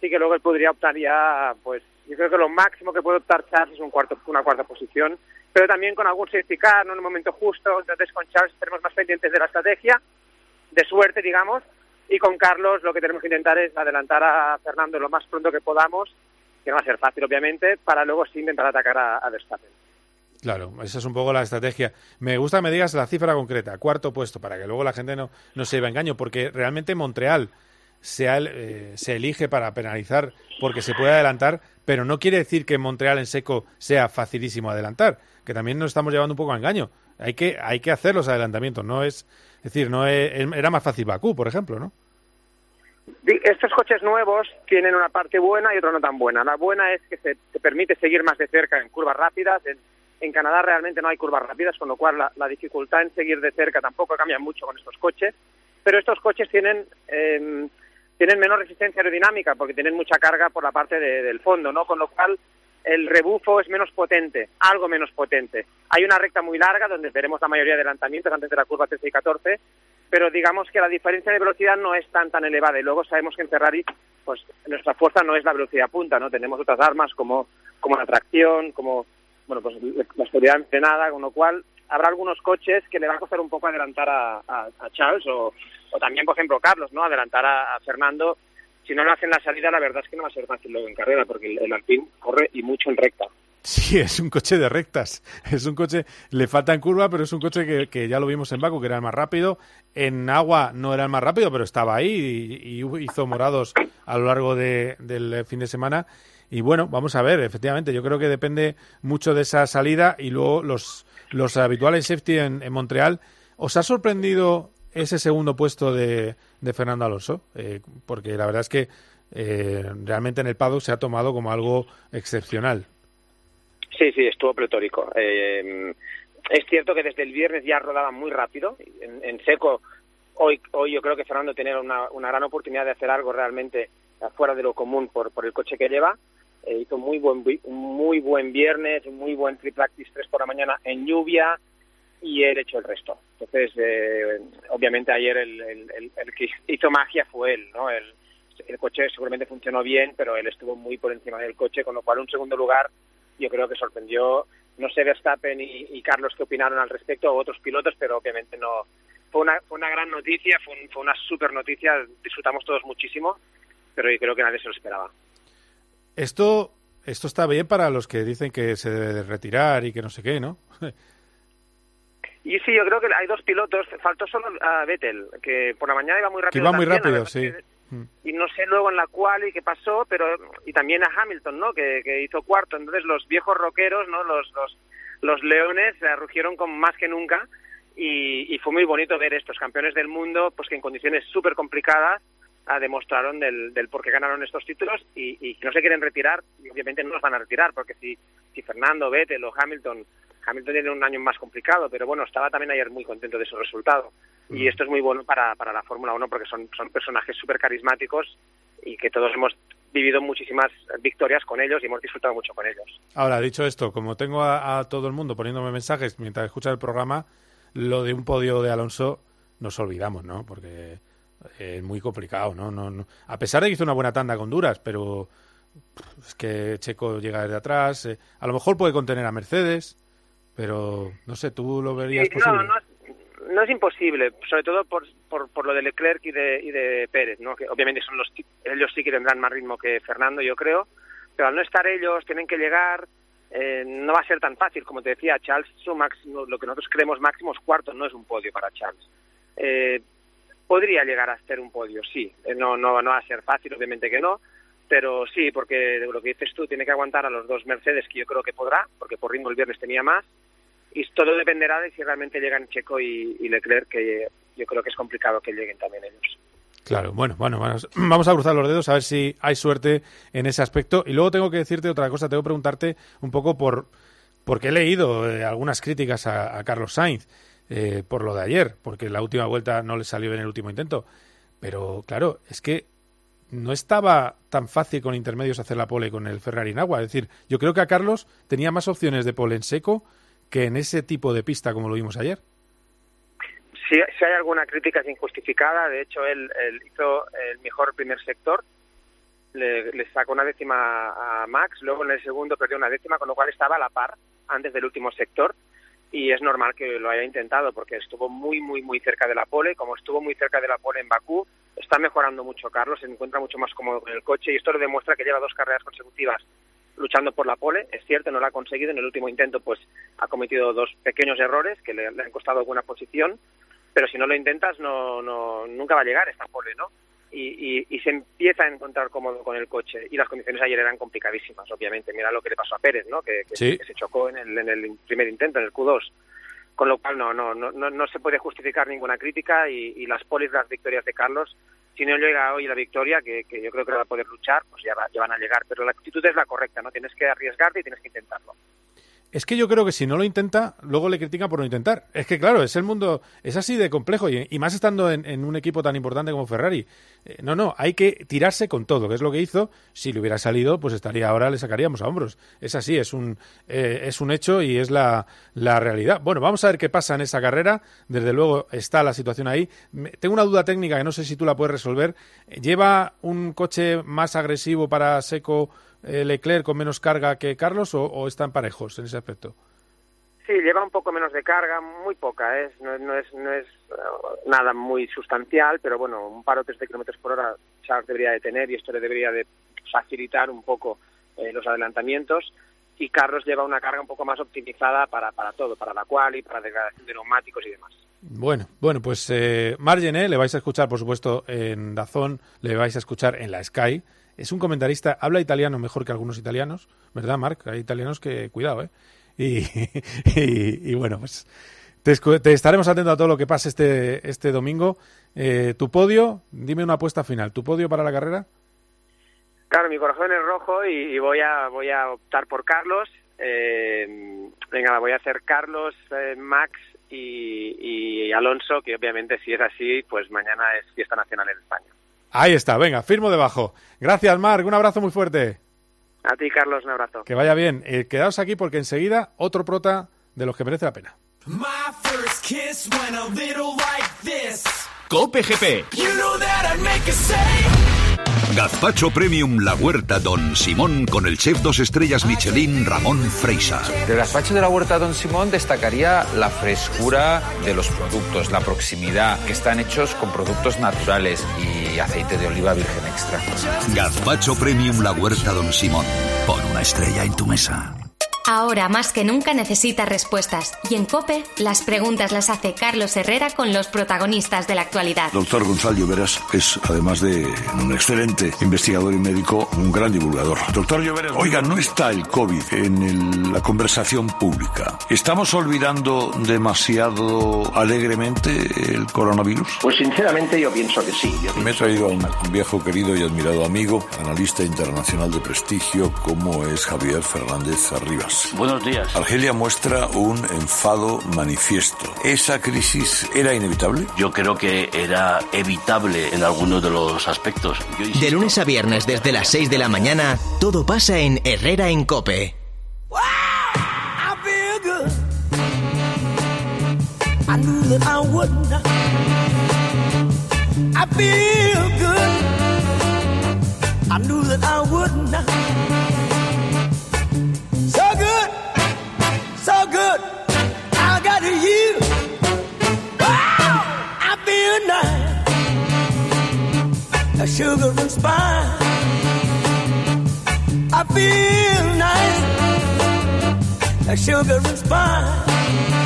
sí que luego él podría optar ya, pues yo creo que lo máximo que puede optar Charles es un cuarto, una cuarta posición, pero también con algún safety car, ¿no? en un momento justo, entonces con Charles tenemos más pendientes de la estrategia, de suerte, digamos, y con Carlos lo que tenemos que intentar es adelantar a Fernando lo más pronto que podamos, que no va a ser fácil obviamente, para luego sí intentar atacar a, Verstappen. Claro, esa es un poco la estrategia. Me gusta que me digas la cifra concreta, cuarto puesto, para que luego la gente no, no se lleve a engaño, porque realmente Montreal se, eh, se elige para penalizar porque se puede adelantar, pero no quiere decir que Montreal en seco sea facilísimo adelantar, que también nos estamos llevando un poco a engaño. Hay que, hay que hacer los adelantamientos, no es, es decir, no es- era más fácil Bakú, por ejemplo, ¿no? Estos coches nuevos tienen una parte buena y otra no tan buena. La buena es que se te permite seguir más de cerca en curvas rápidas. En, en Canadá realmente no hay curvas rápidas, con lo cual la, dificultad en seguir de cerca tampoco cambia mucho con estos coches. Pero estos coches tienen em, tienen menos resistencia aerodinámica porque tienen mucha carga por la parte de- del fondo, ¿no? Con lo cual el rebufo es menos potente, algo menos potente. Hay una recta muy larga donde veremos la mayoría de adelantamientos antes de la curva 13 y 14, pero digamos que la diferencia de velocidad no es tan tan elevada y luego sabemos que en Ferrari pues nuestra fuerza no es la velocidad punta, ¿no? Tenemos otras armas como como la tracción, como bueno, pues la seguridad entrenada, con lo cual habrá algunos coches que le va a costar un poco adelantar a, a- a Charles o, o también, por ejemplo, Carlos, ¿no? Adelantar a, Fernando. Si no lo hacen la salida, la verdad es que no va a ser fácil luego en carrera, porque el, el Alpine corre y mucho en recta. Sí, es un coche de rectas. Es un coche, le falta en curva, pero es un coche que, que ya lo vimos en Baku, que era el más rápido. En agua no era el más rápido, pero estaba ahí y, y hizo morados a lo largo de- del fin de semana. Y bueno, vamos a ver, efectivamente, yo creo que depende mucho de esa salida y luego los, los habituales safety en, Montreal. ¿Os ha sorprendido ese segundo puesto de, de Fernando Alonso? Eh, porque la verdad es que eh, realmente en el paddock se ha tomado como algo excepcional. Sí, sí, estuvo pletórico. Eh, es cierto que desde el viernes ya rodaba muy rápido. En, en seco, hoy, hoy yo creo que Fernando tenía una, una gran oportunidad de hacer algo realmente fuera de lo común por, por el coche que lleva. Eh, hizo muy buen, muy buen viernes, muy buen free practice 3 por la mañana en lluvia y él hecho el resto. Entonces, eh, obviamente ayer el, el- el- el que hizo magia fue él, ¿no? El, el coche seguramente funcionó bien, pero él estuvo muy por encima del coche, con lo cual un segundo lugar yo creo que sorprendió, no sé Verstappen y, y Carlos qué opinaron al respecto, o otros pilotos, pero obviamente no. Fue una, fue una gran noticia, fue, un- fue una super noticia, disfrutamos todos muchísimo, pero yo creo que nadie se lo esperaba. Esto, esto está bien para los que dicen que se debe de retirar y que no sé qué, ¿no? Y sí, yo creo que hay dos pilotos, faltó solo a Vettel, que por la mañana iba muy rápido. que iba muy también, rápido, sí. Y no sé luego en la cual y qué pasó, pero y también a Hamilton, ¿no? Que, que hizo cuarto. Entonces los viejos rockeros, ¿no? Los los, los leones se rugieron con más que nunca y, fue muy bonito ver estos campeones del mundo, pues que en condiciones súper complicadas ah, demostraron del, del por qué ganaron estos títulos y, y no se quieren retirar y obviamente no los van a retirar porque si, si Fernando, Vettel o Hamilton Hamilton tiene un año más complicado, pero bueno, estaba también ayer muy contento de su resultado. Y esto es muy bueno para, para la Fórmula 1 porque son, son personajes súper carismáticos y que todos hemos vivido muchísimas victorias con ellos y hemos disfrutado mucho con ellos. Ahora, dicho esto, como tengo a, a todo el mundo poniéndome mensajes mientras escucha el programa, lo de un podio de Alonso nos olvidamos, ¿no? Porque es muy complicado, ¿no? No, no. A pesar de que hizo una buena tanda con duras, pero es que Checo llega desde atrás. eh, a lo mejor puede contener a Mercedes, pero no sé, ¿tú lo verías Sí, posible? no, no, no es imposible, sobre todo por, por, por lo de Leclerc y de, y de Pérez, ¿no? que obviamente son los ellos sí que tendrán más ritmo que Fernando, yo creo, pero al no estar ellos, tienen que llegar, eh, no va a ser tan fácil, como te decía, Charles, su máximo, lo que nosotros creemos máximo es cuarto, no es un podio para Charles. Eh, podría llegar a ser un podio, sí, Eh, no, no, no va a ser fácil, obviamente que no, pero sí, porque lo que dices tú, tiene que aguantar a los dos Mercedes, que yo creo que podrá, porque por ritmo el viernes tenía más, y todo dependerá de si realmente llegan Checo y, Leclerc, que yo creo que es complicado que lleguen también ellos. Claro, bueno, bueno, vamos, a cruzar los dedos a ver si hay suerte en ese aspecto. Y luego tengo que decirte otra cosa, tengo que preguntarte un poco por porque he leído eh, algunas críticas a, Carlos Sainz eh, por lo de ayer, porque la última vuelta no le salió bien el último intento. Pero claro, es que no estaba tan fácil con intermedios hacer la pole con el Ferrari en agua. Es decir, yo creo que a Carlos tenía más opciones de pole en seco que en ese tipo de pista como lo vimos ayer. Si, si hay alguna crítica es injustificada, de hecho él, hizo el mejor primer sector, le, le sacó una décima a Max, luego en el segundo perdió una décima, con lo cual estaba a la par antes del último sector. Y es normal que lo haya intentado porque estuvo muy, muy, muy cerca de la pole, como estuvo muy cerca de la pole en Bakú, está mejorando mucho Carlos, se encuentra mucho más cómodo con el coche. Y esto lo demuestra que lleva dos carreras consecutivas luchando por la pole, es cierto, no lo ha conseguido, en el último intento pues ha cometido dos pequeños errores que le, le han costado alguna posición, pero si no lo intentas no, no nunca va a llegar esta pole, ¿no? Y, y, y se empieza a encontrar cómodo con el coche y las condiciones ayer eran complicadísimas, obviamente. Mira lo que le pasó a Pérez, ¿no? Que, que- Sí. que se chocó en el, en el primer intento, en el Q2. Con lo cual no, no, no, no, no se puede justificar ninguna crítica y, y las polis, las victorias de Carlos, si no llega hoy la victoria, que, que yo creo que va a poder luchar, pues ya, va- ya van a llegar. Pero la actitud es la correcta, ¿no? Tienes que arriesgarte y tienes que intentarlo. Es que yo creo que si no lo intenta, luego le critican por no intentar. Es que claro, es el mundo, es así de complejo y, más estando en, un equipo tan importante como Ferrari. Eh, no, no, hay que tirarse con todo, que es lo que hizo. Si le hubiera salido, pues estaría ahora, le sacaríamos a hombros. Es así, es un, eh, es un hecho y es la, la realidad. Bueno, vamos a ver qué pasa en esa carrera. Desde luego está la situación ahí. Tengo una duda técnica que no sé si tú la puedes resolver. Eh, ¿Lleva un coche más agresivo para Seco Leclerc con menos carga que Carlos o, o están parejos en ese aspecto? Sí, lleva un poco menos de carga, muy poca, ¿eh? no, no es, no es eh, nada muy sustancial, pero bueno, un paro de 3 kilómetros por hora Charles debería de tener y esto le debería de facilitar un poco eh, los adelantamientos. Y Carlos lleva una carga un poco más optimizada para, para todo, para la quali, para degradación de neumáticos y demás. Bueno, bueno, pues eh, Margené, le vais a escuchar, por supuesto, en Dazón, le vais a escuchar en la Sky. Es un comentarista, habla italiano mejor que algunos italianos, ¿verdad, Marc? Hay italianos que, cuidado, ¿eh? Y, bueno, pues te, te estaremos atentos a todo lo que pase este, este domingo. Eh, tu podio, dime una apuesta final. ¿Tu podio para la carrera? Claro, mi corazón es rojo y, y voy a voy a optar por Carlos. Eh, venga, voy a hacer Carlos, eh, Max y, y Alonso, que obviamente si es así, pues mañana es fiesta nacional en España. Ahí está, venga, firmo debajo. Gracias, Marc, un abrazo muy fuerte. A ti, Carlos, un abrazo. Que vaya bien. Eh, quedaos aquí porque enseguida otro prota de los que merece la pena. My first kiss went a little like this. Cope GP. You know Gazpacho Premium La Huerta Don Simón con el chef dos estrellas Michelin Ramón Freisa. Del gazpacho de la huerta Don Simón destacaría la frescura de los productos, la proximidad, que están hechos con productos naturales y aceite de oliva virgen extra. Gazpacho Premium La Huerta Don Simón. Pon una estrella en tu mesa. Ahora más que nunca necesita respuestas y en Cope las preguntas las hace Carlos Herrera con los protagonistas de la actualidad. Doctor Gonzalo Lloveras es, además de un excelente investigador y médico, un gran divulgador. Doctor Lloveras, oiga, no está el COVID en el- la conversación pública. ¿Estamos olvidando demasiado alegremente el coronavirus? Pues sinceramente yo pienso que sí. Yo Me he traído a un viejo querido y admirado amigo, analista internacional de prestigio, como es Javier Fernández Arribas. Buenos días. Argelia muestra un enfado manifiesto. ¿Esa crisis era inevitable? Yo creo que era evitable en algunos de los aspectos. Yo De lunes a viernes desde las 6 de la mañana, todo pasa en Herrera en Cope. I feel good. I knew that I would not. I feel good. I knew that I would not. Good. I got you. Wow, I feel nice. A sugar and spice. I feel nice like sugar and spice.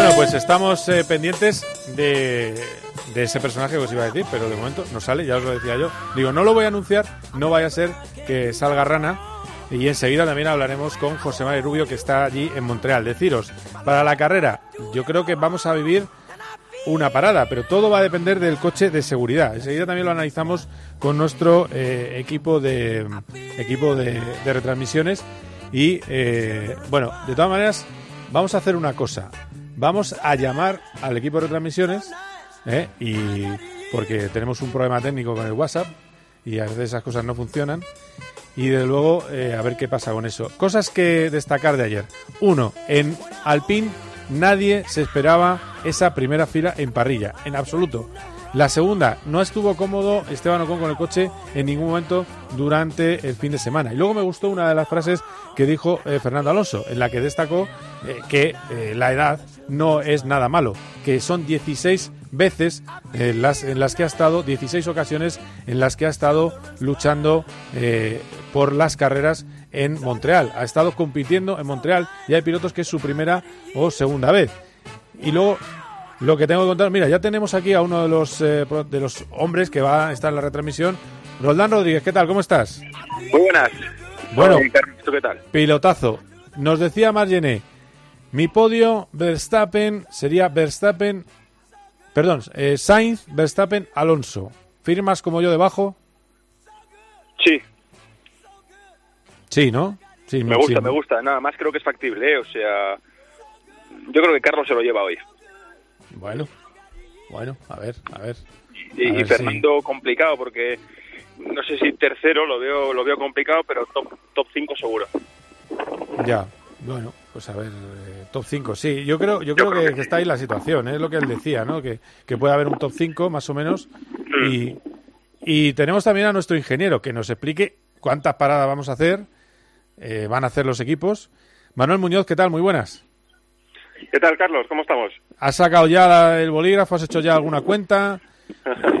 Bueno, pues estamos eh, pendientes de, de ese personaje que os iba a decir, pero de momento no sale, ya os lo decía yo. Digo, no lo voy a anunciar, no vaya a ser que salga rana. Y enseguida también hablaremos con José María Rubio, que está allí en Montreal. Deciros, para la carrera, yo creo que vamos a vivir una parada, pero todo va a depender del coche de seguridad. Enseguida también lo analizamos con nuestro eh, equipo de equipo de, de retransmisiones. Y eh, bueno, de todas maneras, vamos a hacer una cosa. Vamos a llamar al equipo de retransmisiones, ¿eh? y porque tenemos un problema técnico con el WhatsApp y a veces esas cosas no funcionan. Y de luego, eh, a ver qué pasa con eso. Cosas que destacar de ayer. Uno, en Alpine nadie se esperaba esa primera fila en parrilla, en absoluto. La segunda, no estuvo cómodo Esteban Ocon con el coche en ningún momento durante el fin de semana. Y luego me gustó una de las frases que dijo eh, Fernando Alonso, en la que destacó eh, que eh, la edad no es nada malo, que son 16 veces en las, en las que ha estado, 16 ocasiones en las que ha estado luchando por las carreras en Montreal. Ha estado compitiendo en Montreal y hay pilotos que es su primera o segunda vez. Y luego lo que tengo que contar, mira, ya tenemos aquí a uno de los eh, de los hombres que va a estar en la retransmisión. Roldán Rodríguez, ¿qué tal? ¿Cómo estás? Muy buenas. Bueno. Oye, Carlos, ¿tú qué tal? Pilotazo. Nos decía Margené, mi podio Verstappen sería Verstappen, perdón, eh, Sainz, Verstappen, Alonso. ¿Firmas como yo debajo? Sí, Sí, ¿no? Sí, me sí. gusta, me gusta. Nada más creo que es factible, ¿eh? O sea, yo creo que Carlos se lo lleva hoy. Bueno, bueno, a ver, a ver. Y, A y ver si- Fernando complicado porque no sé si tercero lo veo lo veo complicado, pero top top 5 seguro. Ya, bueno, pues a ver, eh, top 5, sí, yo creo, yo creo que, que está ahí la situación, ¿eh? es lo que él decía, ¿no? Que, que puede haber un top 5 más o menos y, y tenemos también a nuestro ingeniero que nos explique cuántas paradas vamos a hacer, eh, van a hacer los equipos. Manuel Muñoz, ¿qué tal? Muy buenas. ¿Qué tal, Carlos? ¿Cómo estamos? ¿Has sacado ya el bolígrafo? ¿Has hecho ya alguna cuenta?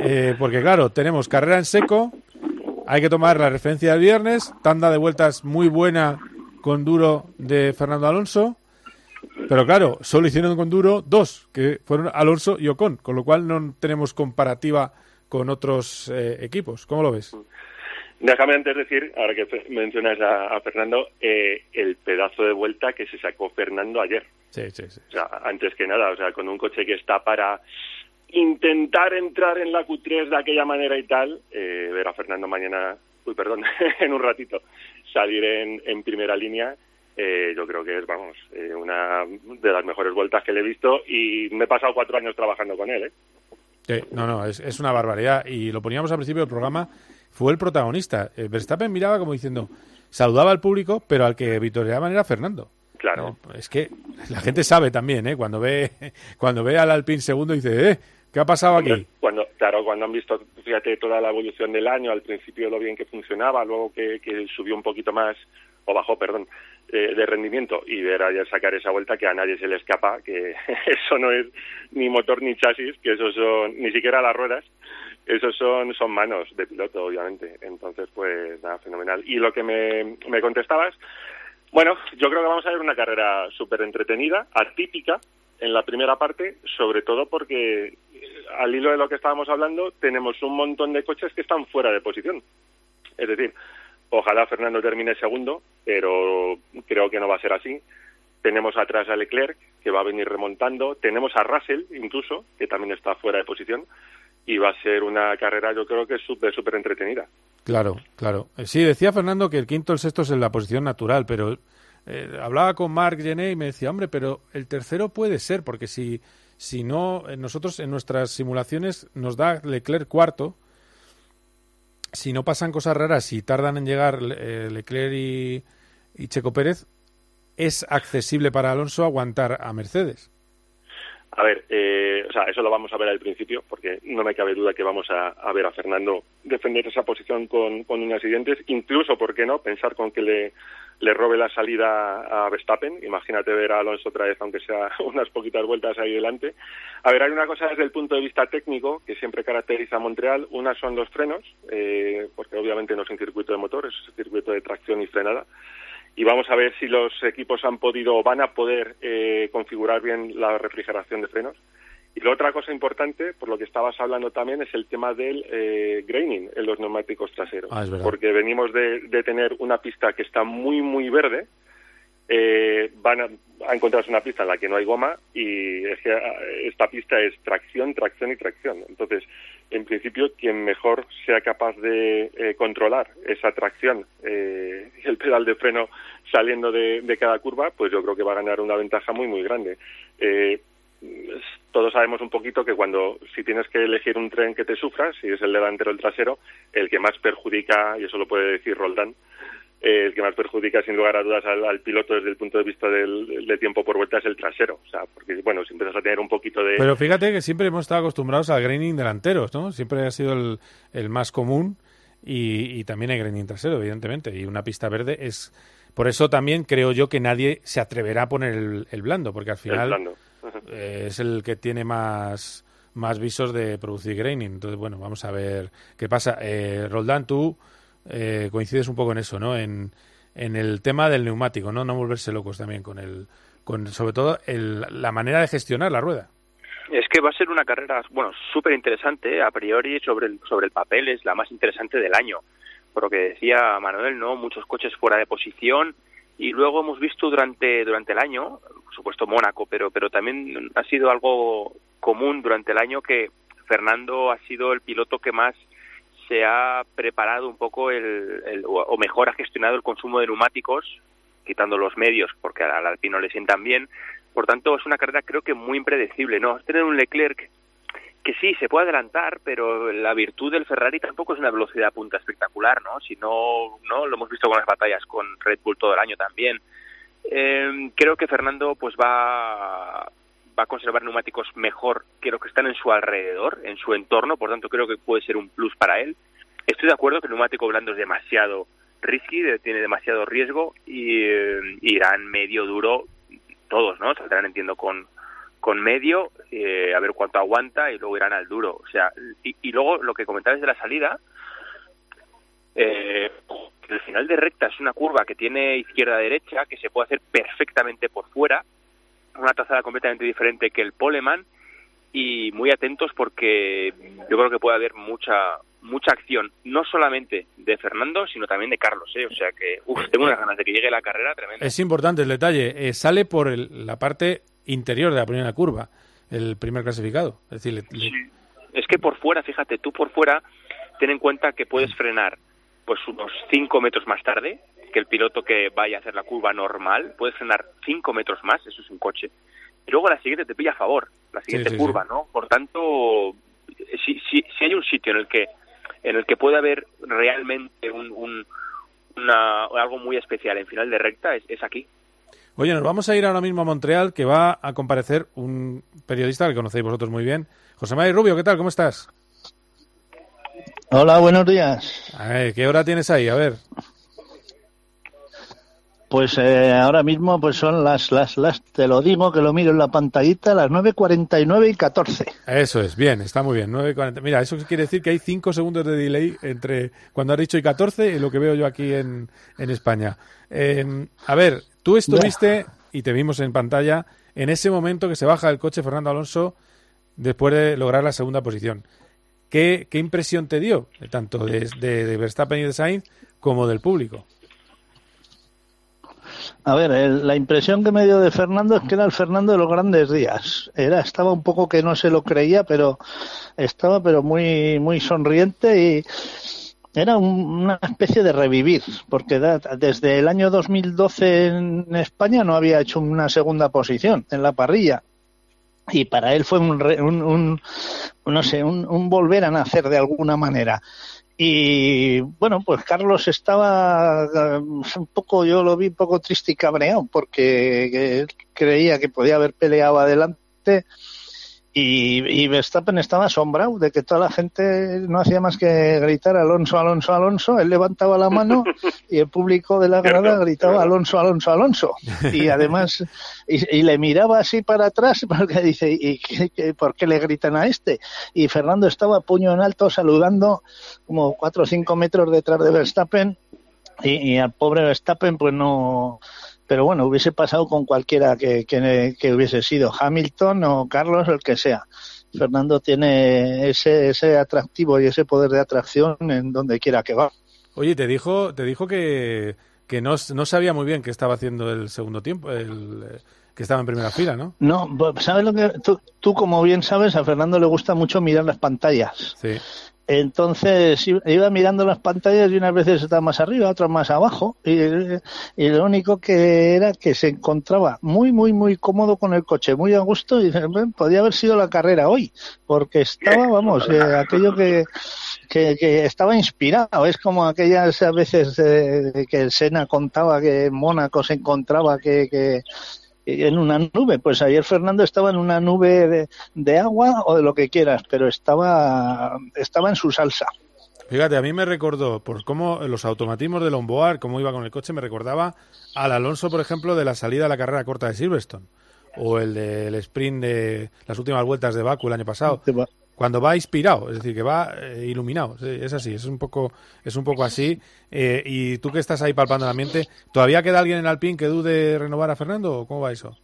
Eh, porque claro, tenemos carrera en seco, hay que tomar la referencia del viernes, tanda de vueltas muy buena con duro de Fernando Alonso, pero claro, solo hicieron con duro dos, que fueron Alonso y Ocon, con lo cual no tenemos comparativa con otros eh, equipos. ¿Cómo lo ves? Déjame antes decir, ahora que mencionas a, a Fernando, eh, el pedazo de vuelta que se sacó Fernando ayer. Sí, sí, sí. O sea, antes que nada, o sea, con un coche que está para intentar entrar en la Q3 de aquella manera y tal, eh, ver a Fernando mañana, uy, perdón, en un ratito, salir en, en primera línea, eh, yo creo que es, vamos, eh, una de las mejores vueltas que le he visto y me he pasado cuatro años trabajando con él, ¿eh? Sí, no, no, es, es una barbaridad. Y lo poníamos al principio del programa, fue el protagonista. Eh, Verstappen miraba como diciendo, saludaba al público, pero al que vitoreaban era Fernando. Claro. No, es que la gente sabe también, ¿eh? Cuando ve, cuando ve al Alpine segundo dice, ¿eh? ¿Qué ha pasado aquí? Cuando, claro, cuando han visto, fíjate, toda la evolución del año, al principio lo bien que funcionaba, luego que, que subió un poquito más o bajó, perdón, eh, de rendimiento y ver ayer sacar esa vuelta que a nadie se le escapa, que eso no es ni motor ni chasis, que eso son ni siquiera las ruedas, esos son, son manos de piloto, obviamente. Entonces, pues nada, fenomenal. Y lo que me, me contestabas, bueno, yo creo que vamos a ver una carrera súper entretenida, atípica en la primera parte, sobre todo porque eh, al hilo de lo que estábamos hablando, tenemos un montón de coches que están fuera de posición. Es decir, ojalá Fernando termine segundo, pero creo que no va a ser así. Tenemos atrás a Leclerc, que va a venir remontando. Tenemos a Russell, incluso, que también está fuera de posición. Y va a ser una carrera, yo creo que súper, súper entretenida. Claro, claro. Eh, Sí, decía Fernando que el quinto, el sexto es en la posición natural, pero eh, hablaba con Marc Gené y me decía, hombre, pero el tercero puede ser, porque si, si no, eh, nosotros en nuestras simulaciones nos da Leclerc cuarto, si no pasan cosas raras y tardan en llegar Leclerc y Checo Pérez, es accesible para Alonso aguantar a Mercedes. A ver, eh, o sea, eso lo vamos a ver al principio, porque no me cabe duda que vamos a, ver a Fernando defender esa posición con, con uñas y dientes, incluso, ¿por qué no?, pensar con que le, le robe la salida a Verstappen. Imagínate ver a Alonso otra vez, aunque sea unas poquitas vueltas ahí delante. A ver, hay una cosa desde el punto de vista técnico que siempre caracteriza a Montreal. Una son los frenos, eh, porque obviamente no es un circuito de motor, es un circuito de tracción y frenada y vamos a ver si los equipos han podido o van a poder eh, configurar bien la refrigeración de frenos. Y la otra cosa importante, por lo que estabas hablando también, es el tema del eh, graining en los neumáticos traseros. Ah, porque venimos de, de tener una pista que está muy, muy verde. Eh, van a, encontrarse una pista en la que no hay goma y es que eh, esta pista es tracción, tracción y tracción. Entonces, en principio, quien mejor sea capaz de eh, controlar esa tracción eh, el pedal de freno saliendo de, de cada curva, pues yo creo que va a ganar una ventaja muy, muy grande. Eh, todos sabemos un poquito que cuando si tienes que elegir un tren que te sufra, si es el delantero o el trasero, el que más perjudica, y eso lo puede decir Roldán, eh, el que más perjudica sin lugar a dudas al, al piloto desde el punto de vista del, de tiempo por vuelta es el trasero. O sea, porque bueno, si empiezas a tener un poquito de... Pero fíjate que siempre hemos estado acostumbrados al graining delanteros, ¿no? Siempre ha sido el, el más común y, y también hay graining trasero, evidentemente. Y una pista verde es... Por eso también creo yo que nadie se atreverá a poner el, el blando, porque al final blando. eh, es el que tiene más, más visos de producir graining. Entonces, bueno, vamos a ver qué pasa. Eh, Roldán, tú eh, coincides un poco en eso, ¿no? En, en el tema del neumático, ¿no? No volverse locos también con el... Con, sobre todo el, la manera de gestionar la rueda. Es que va a ser una carrera, bueno, súper interesante, a priori sobre el, sobre el papel es la más interesante del año. Por lo que decía Manuel, ¿no? Muchos coches fuera de posición y luego hemos visto durante, durante el año, por supuesto Mónaco, pero, pero también ha sido algo común durante el año que Fernando ha sido el piloto que más se ha preparado un poco el, el o mejor ha gestionado el consumo de neumáticos, quitando los medios porque al Alpino le sientan bien. Por tanto, es una carrera creo que muy impredecible, ¿no? Tener un Leclerc que sí, se puede adelantar, pero la virtud del Ferrari tampoco es una velocidad a punta espectacular, ¿no? Si no, no lo hemos visto con las batallas con Red Bull todo el año también. Eh, creo que Fernando pues va va a conservar neumáticos mejor que los que están en su alrededor, en su entorno, por tanto creo que puede ser un plus para él. Estoy de acuerdo que el neumático blando es demasiado risky, tiene demasiado riesgo y eh, irán medio duro todos, ¿no? Saldrán, entiendo, con, con medio, eh, a ver cuánto aguanta y luego irán al duro. O sea, y, luego lo que comentabas de la salida, eh, el final de recta es una curva que tiene izquierda-derecha, que se puede hacer perfectamente por fuera, una trazada completamente diferente que el Poleman, y muy atentos porque yo creo que puede haber mucha mucha acción, no solamente de Fernando, sino también de Carlos, ¿eh? O sea que, uf, tengo unas ganas de que llegue la carrera tremenda. Es importante el detalle. eh, sale por el- la parte interior de la primera curva, el primer clasificado. Es decir, le- le- Es que por fuera, fíjate, tú por fuera, ten en cuenta que puedes frenar pues unos 5 metros más tarde que el piloto que vaya a hacer la curva normal, puedes frenar 5 metros más, eso es un coche. Y luego la siguiente te pilla a favor, la siguiente sí, curva, ¿no? Por tanto, si, si, si hay un sitio en el que en el que puede haber realmente un, un- una, algo muy especial en final de recta, es, es aquí. Oye, nos vamos a ir ahora mismo a Montreal, que va a comparecer un periodista que conocéis vosotros muy bien. José María Rubio, ¿qué tal? ¿Cómo estás? Hola, buenos días. A ver, ¿qué hora tienes ahí? A ver. Pues eh, ahora mismo pues son las, las, las, te lo digo que lo miro en la pantallita, las 9.49 y 14. Eso es, bien, está muy bien. 9.40. Mira, eso quiere decir que hay 5 segundos de delay entre cuando has dicho y 14 y lo que veo yo aquí en, en España. Eh, a ver, tú estuviste y te vimos en pantalla en ese momento que se baja el coche Fernando Alonso después de lograr la segunda posición. ¿Qué, impresión te dio, tanto de, de, de Verstappen y de Sainz como del público? A ver, el, la impresión que me dio de Fernando es que era el Fernando de los grandes días. Era, estaba un poco que no se lo creía, pero estaba pero muy, muy sonriente y era un, una especie de revivir, porque desde el año 2012 en España no había hecho una segunda posición en la parrilla. Y para él fue un, un, un no sé, un, volver a nacer de alguna manera. Y bueno, pues Carlos estaba um, un poco, yo lo vi un poco triste y cabreado porque que creía que podía haber peleado adelante y, y Verstappen estaba asombrado de que toda la gente no hacía más que gritar Alonso, Alonso, Alonso. Él levantaba la mano y el público de la grada gritaba Alonso, Alonso, Alonso. Y además, y, y le miraba así para atrás porque dice, ¿y qué, qué, por qué le gritan a este? Y Fernando estaba puño en alto saludando como cuatro o cinco metros detrás de Verstappen y, y al pobre Verstappen pues no pero bueno, hubiese pasado con cualquiera que, que, que, hubiese sido Hamilton o Carlos o el que sea. Fernando tiene ese, ese atractivo y ese poder de atracción en donde quiera que va. Oye, te dijo, te dijo que, que no, no sabía muy bien qué estaba haciendo el segundo tiempo, el, que estaba en primera fila, ¿no? No, ¿sabes lo que tú, tú como bien sabes, a Fernando le gusta mucho mirar las pantallas. Sí. Entonces iba mirando las pantallas y unas veces estaba más arriba, otras más abajo. Y, lo único que era que se encontraba muy, muy, muy cómodo con el coche, muy a gusto. Y podía haber sido la carrera hoy, porque estaba, vamos, eh, aquello que, que, que, estaba inspirado. Es como aquellas veces eh, que el Sena contaba que en Mónaco se encontraba que, que en una nube. Pues ayer Fernando estaba en una nube de, de, agua o de lo que quieras, pero estaba, estaba en su salsa. Fíjate, a mí me recordó, por cómo los automatismos de Lomboard, cómo iba con el coche, me recordaba al Alonso, por ejemplo, de la salida de la carrera corta de Silverstone, o el del sprint de las últimas vueltas de Baku el año pasado cuando va inspirado, es decir, que va eh, iluminado. Es así, es un poco, es un poco así. Eh, y tú que estás ahí palpando el ambiente, ¿todavía queda alguien en Alpine que dude renovar a Fernando o cómo va eso?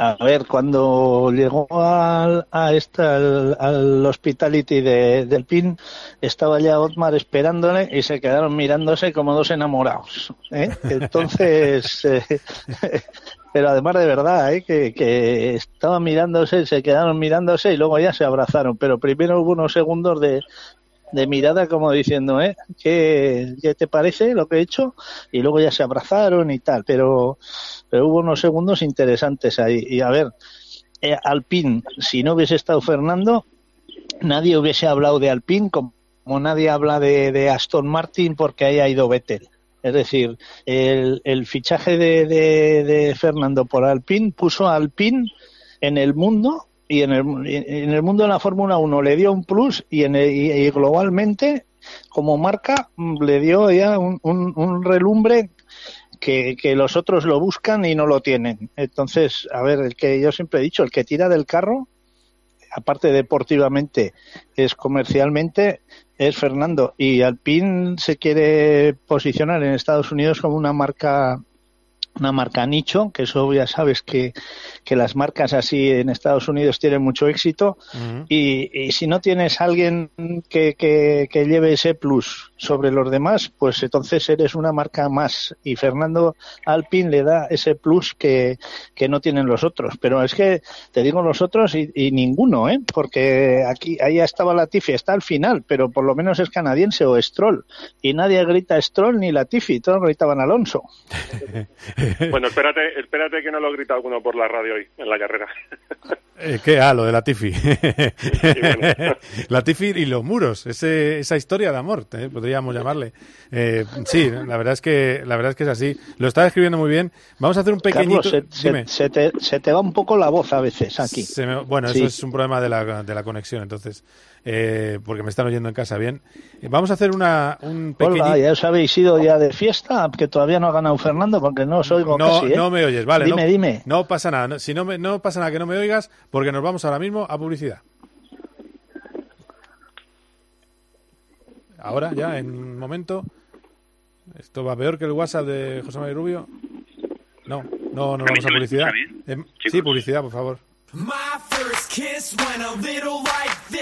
A ver, cuando llegó al, a esta, al, al hospitality de, del PIN, estaba ya Otmar esperándole y se quedaron mirándose como dos enamorados. ¿eh? Entonces, eh, pero además de verdad, ¿eh? que, estaban mirándose, se quedaron mirándose y luego ya se abrazaron. Pero primero hubo unos segundos de, de mirada como diciendo, ¿eh? ¿Qué, ¿Qué, te parece lo que he hecho? Y luego ya se abrazaron y tal, pero, pero hubo unos segundos interesantes ahí. Y a ver, eh, Alpine, si no hubiese estado Fernando, nadie hubiese hablado de Alpine como, nadie habla de, de, Aston Martin porque ahí ha ido Vettel. Es decir, el, el fichaje de, de, Fernando por Alpine puso a Alpine en el mundo y en el, mundo de la Fórmula 1 le dio un plus y, en el, y, globalmente como marca le dio ya un, un, un relumbre que, que, los otros lo buscan y no lo tienen. Entonces, a ver, el que yo siempre he dicho, el que tira del carro, aparte deportivamente, es comercialmente, es Fernando. Y Alpine se quiere posicionar en Estados Unidos como una marca una marca nicho, que eso ya sabes que, que las marcas así en Estados Unidos tienen mucho éxito, uh -huh. y, y, si no tienes alguien que, que, que, lleve ese plus sobre los demás, pues entonces eres una marca más, y Fernando Alpin le da ese plus que, que no tienen los otros, pero es que te digo los otros y, y ninguno, ¿eh? porque aquí ahí estaba Latifi, está al final, pero por lo menos es canadiense o Stroll, y nadie grita Stroll ni Latifi, todos gritaban Alonso. Bueno, espérate, espérate que no lo grita alguno por la radio hoy, en la carrera. Eh, ¿Qué? Ah, lo de la Tifi. la Tifi y los muros, ese, esa historia de amor, eh, podríamos llamarle. Eh, sí, la verdad es que la verdad es que es así. Lo está describiendo muy bien. Vamos a hacer un pequeñito. Carlos, se, Dime. se- se te, se te va un poco la voz a veces aquí. Se me- bueno, Sí. eso es un problema de la, de la conexión, entonces, eh, porque me están oyendo en casa bien. Eh, Vamos a hacer una, un pequeñito. Hola, ya os habéis ido ya de fiesta, que todavía no ha ganado Fernando porque no os oigo No, casi, ¿eh? no me oyes, vale. Dime, no, dime. No pasa nada. no- si no, me, no pasa nada que no me oigas, porque nos vamos ahora mismo a publicidad. Ahora, ya, en un momento. Esto va peor que el WhatsApp de José María Rubio. No, no, no ¿A mí vamos a publicidad. Em, sí, publicidad, por favor. My first kiss went a little like this.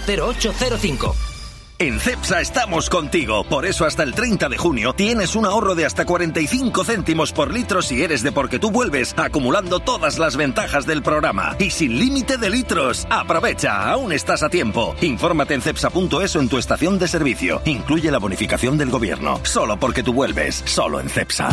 980805. En CEPSA estamos contigo, por eso hasta el 30 de junio tienes un ahorro de hasta 45 céntimos por litro si eres de porque tú vuelves, acumulando todas las ventajas del programa y sin límite de litros. Aprovecha, aún estás a tiempo. Infórmate en cepsa.es o en tu estación de servicio. Incluye la bonificación del gobierno. Solo porque tú vuelves, solo en CEPSA.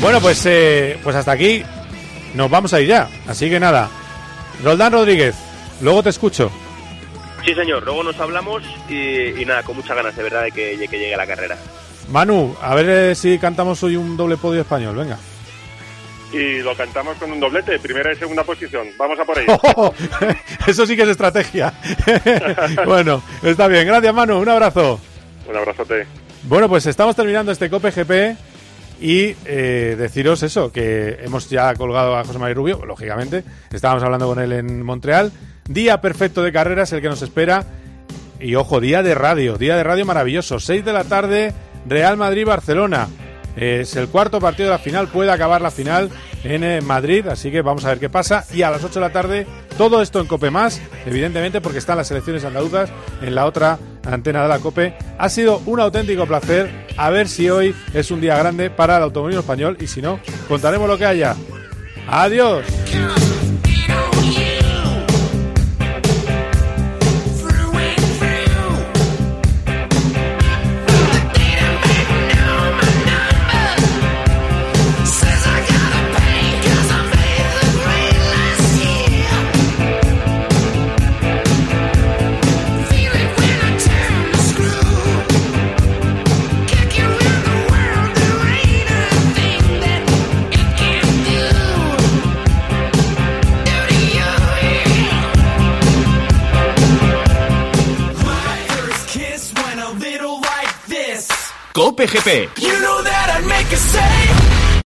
Bueno, pues, eh, pues hasta aquí nos vamos a ir ya. Así que nada. Roldán Rodríguez, luego te escucho. Sí, señor, luego nos hablamos y, y nada, con muchas ganas de verdad de que, de que llegue la carrera. Manu, a ver eh, si cantamos hoy un doble podio español. Venga. Y lo cantamos con un doblete, primera y segunda posición. Vamos a por ello. Eso sí que es estrategia. bueno, está bien. Gracias, Manu. Un abrazo. Un abrazote. Bueno, pues estamos terminando este Cope GP y eh, deciros eso, que hemos ya colgado a José María Rubio, lógicamente, estábamos hablando con él en Montreal. Día perfecto de carreras el que nos espera. Y ojo, día de radio, día de radio maravilloso. 6 de la tarde, Real Madrid-Barcelona. Es el cuarto partido de la final, puede acabar la final en eh, Madrid, así que vamos a ver qué pasa. Y a las 8 de la tarde, todo esto en Cope Más, evidentemente porque están las elecciones andaluzas en la otra antena de la Cope. Ha sido un auténtico placer. A ver si hoy es un día grande para el automovilismo español y si no, contaremos lo que haya. Adiós. PGP. You know that I'd make a save.